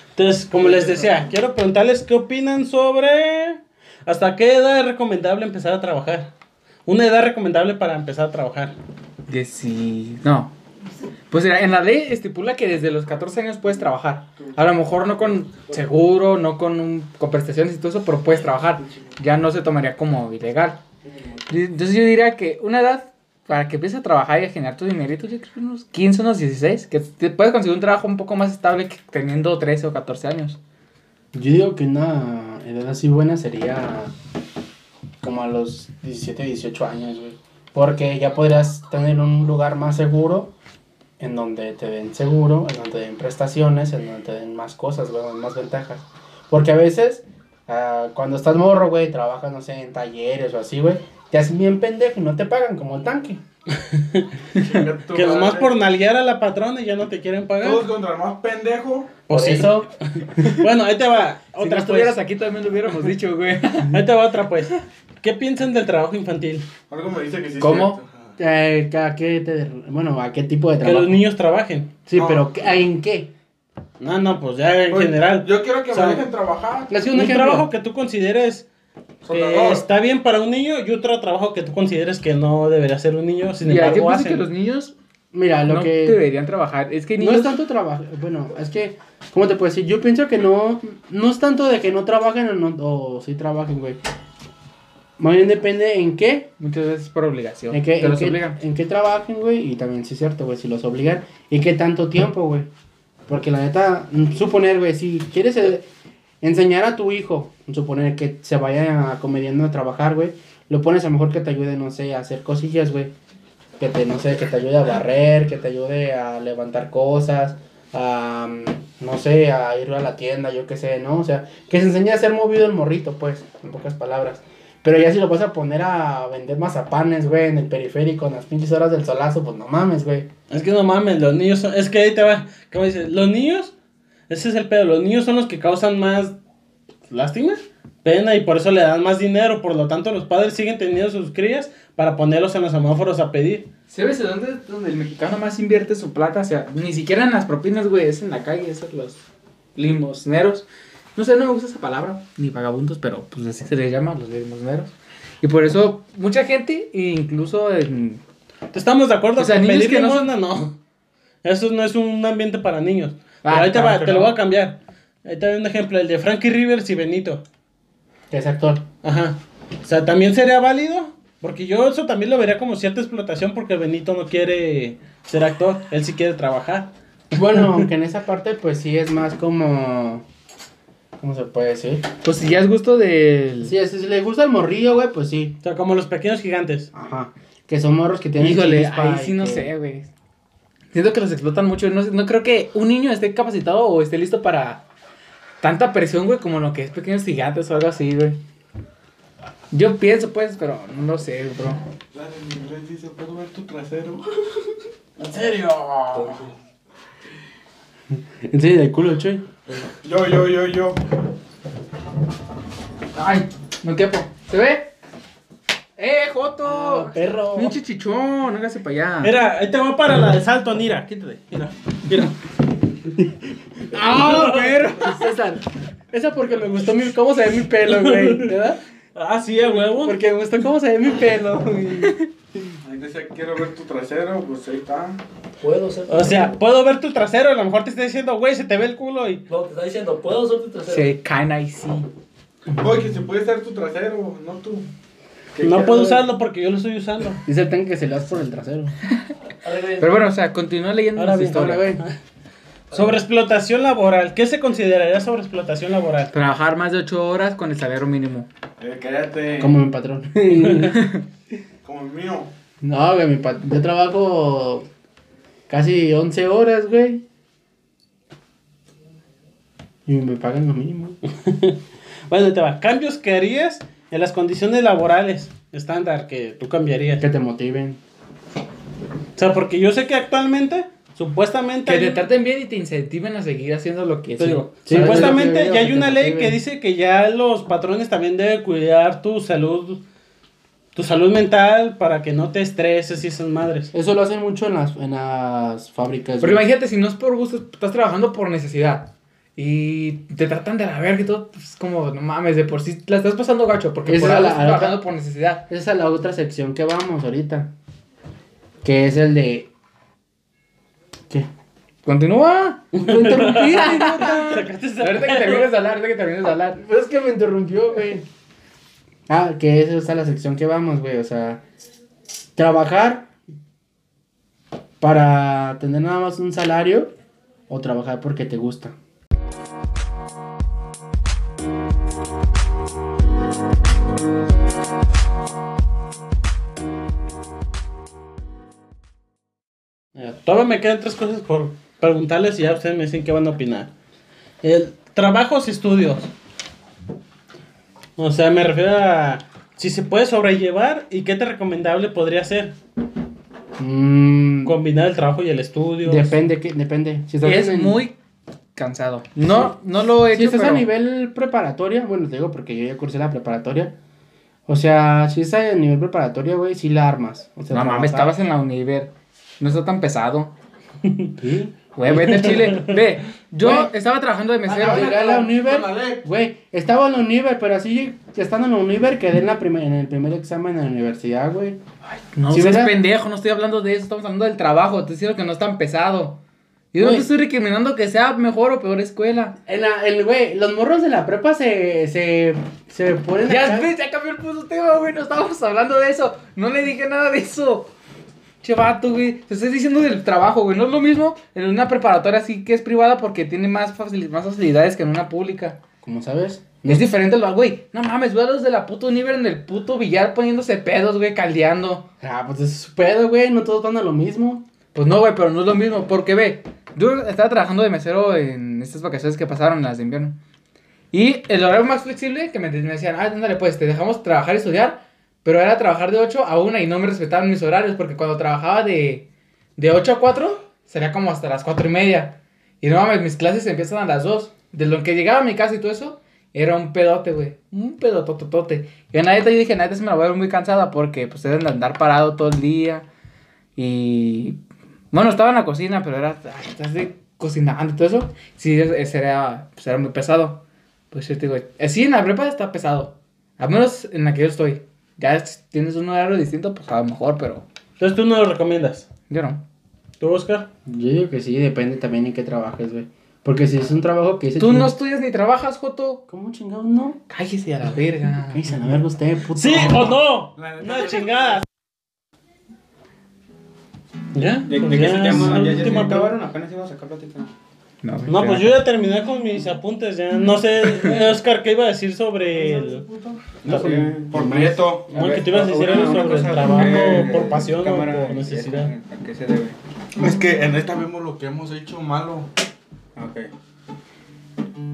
Entonces, como les decía, quiero preguntarles qué opinan sobre hasta qué edad es recomendable empezar a trabajar. Una edad recomendable para empezar a trabajar. Dieci... No. Pues en la ley estipula que desde los 14 años puedes trabajar. A lo mejor no con seguro, no con, un, con prestaciones y todo eso, pero puedes trabajar. Ya no se tomaría como ilegal. Entonces yo diría que una edad para que empieces a trabajar y a generar tu dinerito, yo creo que unos 15, unos 16, que te puedes conseguir un trabajo un poco más estable que teniendo 13 o 14 años. Yo digo que una edad así buena sería como a los 17, 18 años, güey. Porque ya podrías tener un lugar más seguro en donde te den seguro, en donde te den prestaciones, en donde te den más cosas, güey, más ventajas. Porque a veces, ah, cuando estás morro, güey, trabajas, no sé, en talleres o así, güey, te hacen bien pendejo y no te pagan como el tanque. Que nomás por nalguear a la patrona ya no te quieren pagar. Todos contra el más pendejo. Por Pues sí. eso, Bueno, ahí te va. Si no Otra estuvieras pues. aquí también lo hubiéramos dicho, güey. Ahí te va otra pues. ¿Qué piensan del trabajo infantil? Algo me dice que sí. es ¿Cómo? cierto. eh, ¿a qué te, bueno, a qué tipo de Que trabajo? los niños trabajen. Sí, No. pero ¿qué- ¿en qué? No, no, pues ya en Oye, general. Yo quiero que O sea, me dejen trabajar. Les Un, trabajo que tú consideres que está bien para un niño y otro trabajo que tú consideres que no debería ser un niño. Sin Mira, yo embargo, pienso hacen. que los niños Mira, lo no que... deberían trabajar. Es que No niños... es tanto trabajo, bueno, es que, ¿cómo te puedo decir? Yo pienso que no, no es tanto de que no trabajen o, no, o sí trabajen, güey. Más bien depende en qué, Muchas veces por obligación. en qué, en qué, en qué trabajen, güey, y también sí es cierto, güey, si los obligan, y qué tanto tiempo, güey. Porque la neta, mm, suponer, güey, si quieres eh, enseñar a tu hijo, suponer que se vaya acomediando a trabajar, güey, lo pones a lo mejor que te ayude, no sé, a hacer cosillas, güey. Que te, no sé, que te ayude a barrer, que te ayude a levantar cosas, a, mm, no sé, a ir a la tienda, yo qué sé, ¿no? O sea, que se enseñe a ser movido el morrito, pues, en pocas palabras. Pero ya si lo vas a poner a vender mazapanes, güey, en el periférico, en las pinches horas del solazo, pues no mames, güey. Es que no mames, los niños son. Es que ahí te va. ¿Cómo dices? Los niños. Ese es el pedo. Los niños son los que causan más lástima, pena y por eso le dan más dinero. Por lo tanto, los padres siguen teniendo sus crías para ponerlos en los semáforos a pedir. ¿Sabes de dónde, dónde el mexicano más invierte su plata? O sea, ni siquiera en las propinas, güey, es en la calle, esos los limosneros. No sé, no me gusta esa palabra, ni vagabundos, pero pues así se les llama, los limosneros. Y por eso mucha gente, incluso en... ¿Estamos de acuerdo? O sea, niños pedir que no limosna, no. Eso no es un ambiente para niños. Ah, Pero ahí te claro va, te lo voy a cambiar. Ahí te doy un ejemplo, el de Frankie Rivers y Benito. Que es actor. Ajá. O sea, también sería válido. Porque yo eso también lo vería como cierta explotación porque Benito no quiere ser actor, él sí quiere trabajar. Bueno, aunque en esa parte, pues sí es más como. ¿Cómo se puede decir? Pues si ya es gusto del... Sí, si le gusta el morrillo, güey, pues sí. O sea, como los pequeños gigantes. Ajá. Que son morros que tienen. Híjole, ahí sí no que- sé, güey. Siento que los explotan mucho. No, no creo que un niño esté capacitado o esté listo para tanta presión, güey, como lo que es pequeños gigantes o algo así, güey. Yo pienso, pues, pero no lo sé, bro. Dale, en inglés dice, ¿puedo ver tu trasero? ¿En serio? En serio, del culo, chuy. Yo, yo, yo, yo. Ay, no quepo. ¿Se ve? ¡Eh, Joto! Perro. Pinche chichón, hágase para allá. Mira, ahí te voy para la de salto, mira, quítate. Mira, mira. ¡Ah, perro! César. Esa porque me gustó mi, cómo se ve mi pelo, güey. ¿Verdad? Ah, sí, a huevo. Porque me gustó cómo se ve mi pelo, güey. Quiero ver tu trasero, pues ahí está. Puedo ser. O sea, puedo ver tu trasero, a lo mejor te está diciendo, güey, se te ve el culo y... No, te está diciendo, puedo ser tu trasero. Se caen ahí, sí. Oye, que se puede ser tu trasero, no tú. No puedo usarlo porque yo lo estoy usando. Dice el tanque que se le das por el trasero. Pero bueno, o sea, continúa leyendo Ahora las bien, historias. ahora ve. Sobre explotación laboral. ¿Qué se consideraría sobre explotación laboral? Trabajar más de 8 horas con el salario mínimo. Eh, cállate. Como mi patrón. Como el mío. No, güey, mi pat- yo trabajo casi 11 horas, güey. Y me pagan lo mínimo. Bueno, te va. Cambios que harías en las condiciones laborales estándar que tú cambiarías. Que te motiven. O sea, porque yo sé que actualmente, supuestamente. Que hay te traten bien y te incentiven a seguir haciendo lo que te digo, Sí, supuestamente es que ya hay una ley que dice que ya los patrones también deben cuidar tu salud, tu salud mental para que no te estreses y esas madres. Eso lo hacen mucho en las, en las fábricas. Pero güey. imagínate, si no es por gusto, estás trabajando por necesidad. Y te tratan de la verga y todo, pues como, no mames, de por sí la estás pasando gacho, porque Esa por es algo la- estás trabajando otra- por necesidad. Esa es la otra sección que vamos ahorita. Que es el de. ¿Qué? Continúa. Sacaste esa- Ahorita que termines de hablar, ahorita que termines de hablar. Pues es que me interrumpió, güey. Ah, que esa es la sección que vamos, güey. O sea, trabajar para tener nada más un salario o trabajar porque te gusta. Eh, Todavía me quedan tres cosas por preguntarles y ya ustedes me dicen qué van a opinar. El trabajos y estudios. O sea, me refiero a si se puede sobrellevar y qué te recomendable podría ser. Mm, Combinar el trabajo y el estudio. depende, que, depende. Si estás Es en- muy cansado. No, no lo he hecho, Si estás pero... a nivel preparatoria, bueno, te digo porque yo ya cursé la preparatoria. O sea, si estás a nivel preparatoria, güey, sí la armas. O sea, No mames, estabas en la univer. No está tan pesado. ¿Sí? Güey, vete al Chile. Ve, yo Güey. estaba trabajando de mesero. Ah, llegué a la Univer, güey, estaba en la Univer, pero así, estando en la Univer, quedé en, la primer, en el primer examen en la universidad, güey. No Sí, seas ¿verdad? pendejo, no estoy hablando de eso, estamos hablando del trabajo. Te diciendo que no es tan pesado. Y no te estoy recriminando que sea mejor o peor escuela. En la, el, güey, los morros de la prepa se, se, se ponen Ya, acá- ya cambió el puto tema, güey. No estábamos hablando de eso. No le dije nada de eso. Che, vato, güey. Te estoy diciendo del trabajo, güey. No es lo mismo en una preparatoria así que es privada porque tiene más, facil- más facilidades que en una pública. ¿Cómo sabes? Es diferente lo güey. No mames, güey, a los de la puta Univer en el puto billar poniéndose pedos, güey, caldeando. Ah, pues es su pedo, güey, no todos van a lo mismo. Pues no, güey, pero no es lo mismo. Porque ve, yo estaba trabajando de mesero en estas vacaciones que pasaron, las de invierno. Y el horario más flexible que me, me decían, ah, ándale, pues te dejamos trabajar y estudiar. Pero era trabajar de 8 a 1 y no me respetaban mis horarios. Porque cuando trabajaba de, de 8 a 4, sería como hasta las 4 y media. Y no mames, mis clases empiezan a las 2. De lo que llegaba a mi casa y todo eso, era un pedote, güey. Un pedotototote. Y en la neta yo dije, neta, se me la voy a ver muy cansada porque pues deben de andar parado todo el día. Y bueno, estaba en la cocina, pero era de cocinando y todo eso. Sí, era, pues, era muy pesado. Pues yo te digo, eh, sí, en la prepa está pesado. Al menos en la que yo estoy. Ya tienes un horario distinto, pues a lo mejor, pero Entonces tú no lo recomiendas. yo no. ¿Tú, Oscar? Yo digo que sí, depende también en qué trabajes, güey. Porque si es un trabajo que dice... Tú no estudias ni trabajas, Joto. ¿Cómo chingados no? Cállese a la verga. Cállese a la verga usted, puto. ¿Sí o no? La neta, Una yo- chingada. ¿Ya? ¿De, Pues de qué ya se llama? la ¿Ya, ya última acabaron? Apenas íbamos a sacar plática. No, No, pues yo ya terminé con mis apuntes, ya. No sé, Oscar, ¿qué iba a decir sobre el... No sé. Por prieto. Como que te ibas a decir algo sobre el trabajo por pasión o por necesidad. ¿A qué se debe? Es que en esta vemos lo que hemos hecho malo. Ok.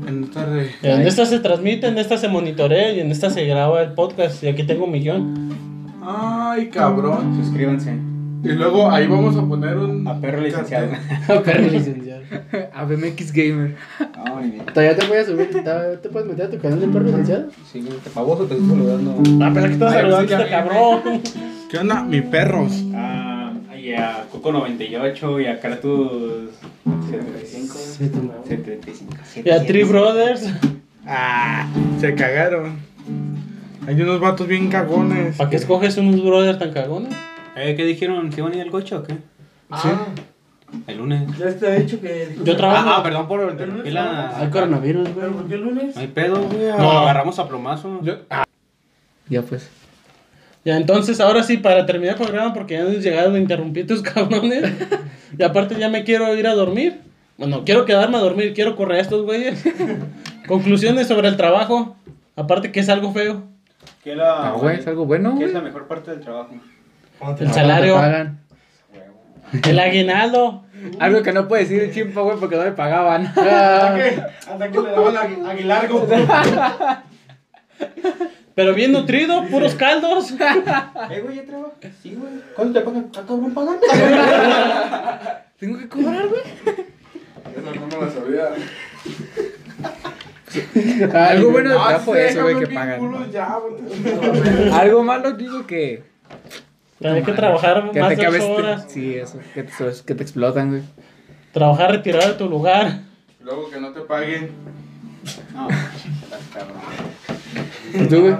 En esta de... En esta se transmite, en esta se monitorea y en esta se graba el podcast. Y aquí tengo un millón. Ay, cabrón. Suscríbanse. Y luego ahí vamos a poner un... A perro licenciado. Perro licenciado. A BMX Gamer. Ni bien. Todavía te voy a subir, te puedes meter a tu canal de perro licenciado. Sí, te baboso te estoy saludando. Ah, pero aquí estás Ay, saludando a este cabrón. ¿Qué onda? Mi perros. Ah, y a Coco 98 y a Kratos 75. Sí, tu madre. 75. Y a Three Brothers. Ah, se cagaron. Hay unos vatos bien cagones. ¿Para qué escoges unos brothers tan cagones? Eh, ¿Qué dijeron? ¿Se van a ir al coche o qué? Sí. El lunes. Ya está hecho que. Yo trabajo. Ah, ah, perdón por interrumpir la. Hay coronavirus, güey. ¿Pero por qué el lunes? No hay pedo, güey. No. Agarramos a plomazo. Yo- ah, Ya pues. Ya, entonces, ahora sí, para terminar el programa, porque ya nos llegaron a interrumpir tus cabrones. y aparte ya me quiero ir a dormir. Bueno, quiero quedarme a dormir, quiero correr a estos güeyes. Conclusiones sobre el trabajo. Aparte que es algo feo. ¿Qué es la, Ah, güey, es algo bueno, ¿Qué es la mejor parte del trabajo? El la- salario. Pagan. El aguinaldo. Algo que no puede decir el chimpa, güey, porque no me pagaban. Hasta que, hasta que le daban agui- aguilargo. Pero bien nutrido, puros caldos. Eh, güey, ¿ya trabajas? Sí, güey. ¿Cuánto te pagan? ¿A cabrón pagan? Tengo que cobrar, güey. Eso no me lo sabía. Algo bueno del Ah, trabajo eso, güey, que pagan. Algo malo digo que. Hay que trabajar Que más de ocho horas. Sí, eso. Que te, que te explotan, güey. Trabajar retirado de tu lugar. Luego que no te paguen. No, estás cabrón. ¿Y tú, güey?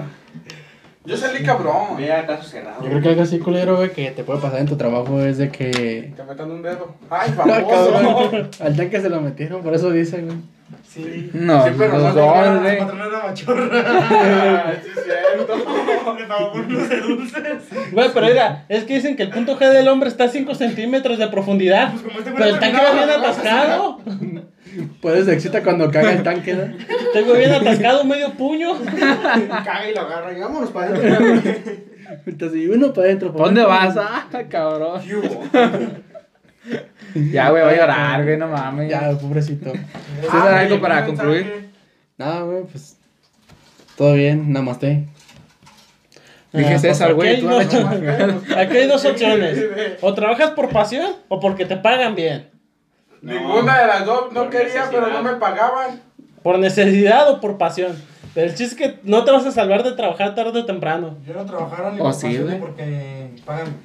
Yo salí cabrón. Vea, caso cerrado. Yo creo que algo así culero, güey, que te puede pasar en tu trabajo es de que... Te metan un dedo. Ay, famoso. cabrón, Al tanque se lo metieron, por eso dicen, güey. Sí. No, Sí, pero los no dos, güey. La patrona era machorra. sí, es cierto. Le pagó por unos de dulces. Güey, pero mira, es que dicen que el punto G del hombre está a 5 centímetros de profundidad. Pues como este Pero el tanque va bien atascado. Puedes excita cuando caga el tanque, ¿no? Tengo bien atascado medio puño. Caga y lo agarra y vámonos para adentro. Entonces, y uno para adentro. ¿Pa' ¿Dónde vas? Ah, cabrón. Ya, güey, voy a llorar, güey, no mames. Ya, pobrecito. ¿Tienes algo para concluir? Nada, güey, pues... Todo bien, namaste. Dije Ah, César, pues güey, aquí tú hay a la dos-. Aquí hay dos opciones. O trabajas por pasión o porque te pagan bien. Ninguna de las dos no quería, pero no me pagaban. Por necesidad o por pasión. Pero el chiste es que no te vas a salvar de trabajar tarde o temprano. Yo no trabajara ni por pasión, güey. porque pagan.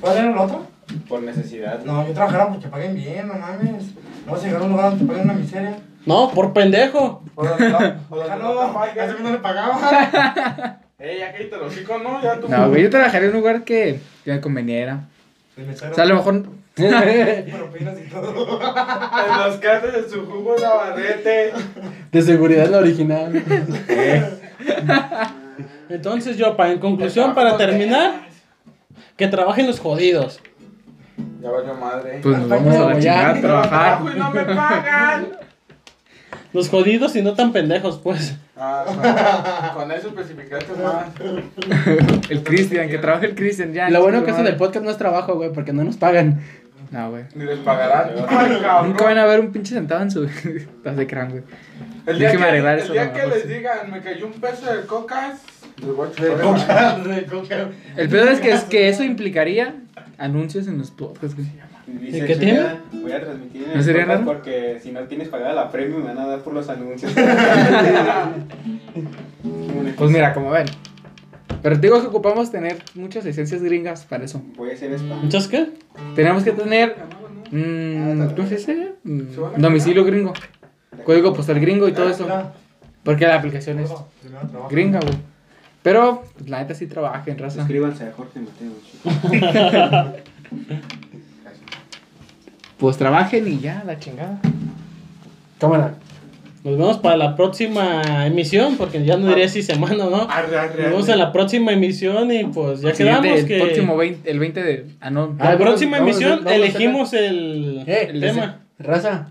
¿Cuál era el otro? Por necesidad. No, yo trabajara porque paguen bien, no mames. No vas a llegar a un lugar donde te paguen una miseria. No, por pendejo. O donde no, o donde Ah, no le pagaban. Ey, ya cállate los hijos, ¿no? Ya tú. No, güey, yo trabajaría en un lugar que, que me conveniera. O sea, a lo mejor. Propinas y todo. En los casos de su jugo Navarrete. De seguridad la original. Entonces yo, para, en conclusión, para terminar, que trabajen los jodidos. Ya valió madre. Pues nos vamos a la Ya. chingada a trabajar. Y no me pagan. Los jodidos y no tan pendejos, pues. Ah, con, con eso especificaste más. El Cristian, que trabaja el Cristian ya. Lo bueno que eso del podcast no es trabajo, güey, porque no nos pagan. No, güey. Ni les pagarán. Nunca van a ver un pinche centavo en su. Estás de crán, güey. El día, que, Déjeme arreglar el eso, día no, que les digan, me cayó un peso de cocas, les voy a De chupar coca, de coca. El peor es que, es que eso implicaría anuncios en los podcasts, güey. Dice, ¿Y qué "Sí, tiene? Voy a transmitir en ¿No el sería raro? porque si no tienes pagada la premium me van a dar por los anuncios. Pues mira, como ven. Pero te digo que ocupamos tener muchas licencias gringas para eso. Puede ser spam. ¿Entonces qué? Tenemos que tener. Mmm, ¿Cómo se dice? Mm, domicilio gringo. Código postal gringo y todo eso. Porque la aplicación es gringa, güey. Pero, pues, la neta sí trabaja en raza. Suscríbanse a Jorge Mateo. chicos. Pues trabajen y ya, la chingada. Cámara. Nos vemos para la próxima emisión, porque ya no diré si semana o no. Arre, arre, Nos vemos en la próxima emisión y pues ya quedamos el que... próximo 20, el 20 de. Ah, no. La próxima vamos emisión vamos elegimos el, Eh, el tema. Raza.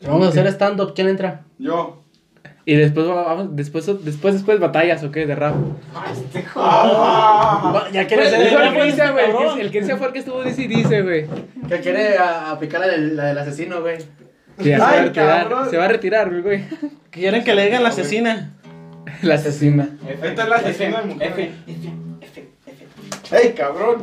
Vamos a hacer stand-up. ¿Quién entra? Yo. Y después vamos, después, después, después batallas, ¿o qué? De rap. Ah, Ya Pues, quiere eso ser el Cristian, güey. El Cristian fue el que estuvo dice y dice, güey. Que quiere a- aplicar la del, la del asesino, güey. Que ya se va a Ay, retirar. cabrón. Se va a retirar, güey. Quieren que le digan la asesina. La asesina. Esta es la asesina de F, mujeres. F, F, F, F. ¡Ey, cabrón!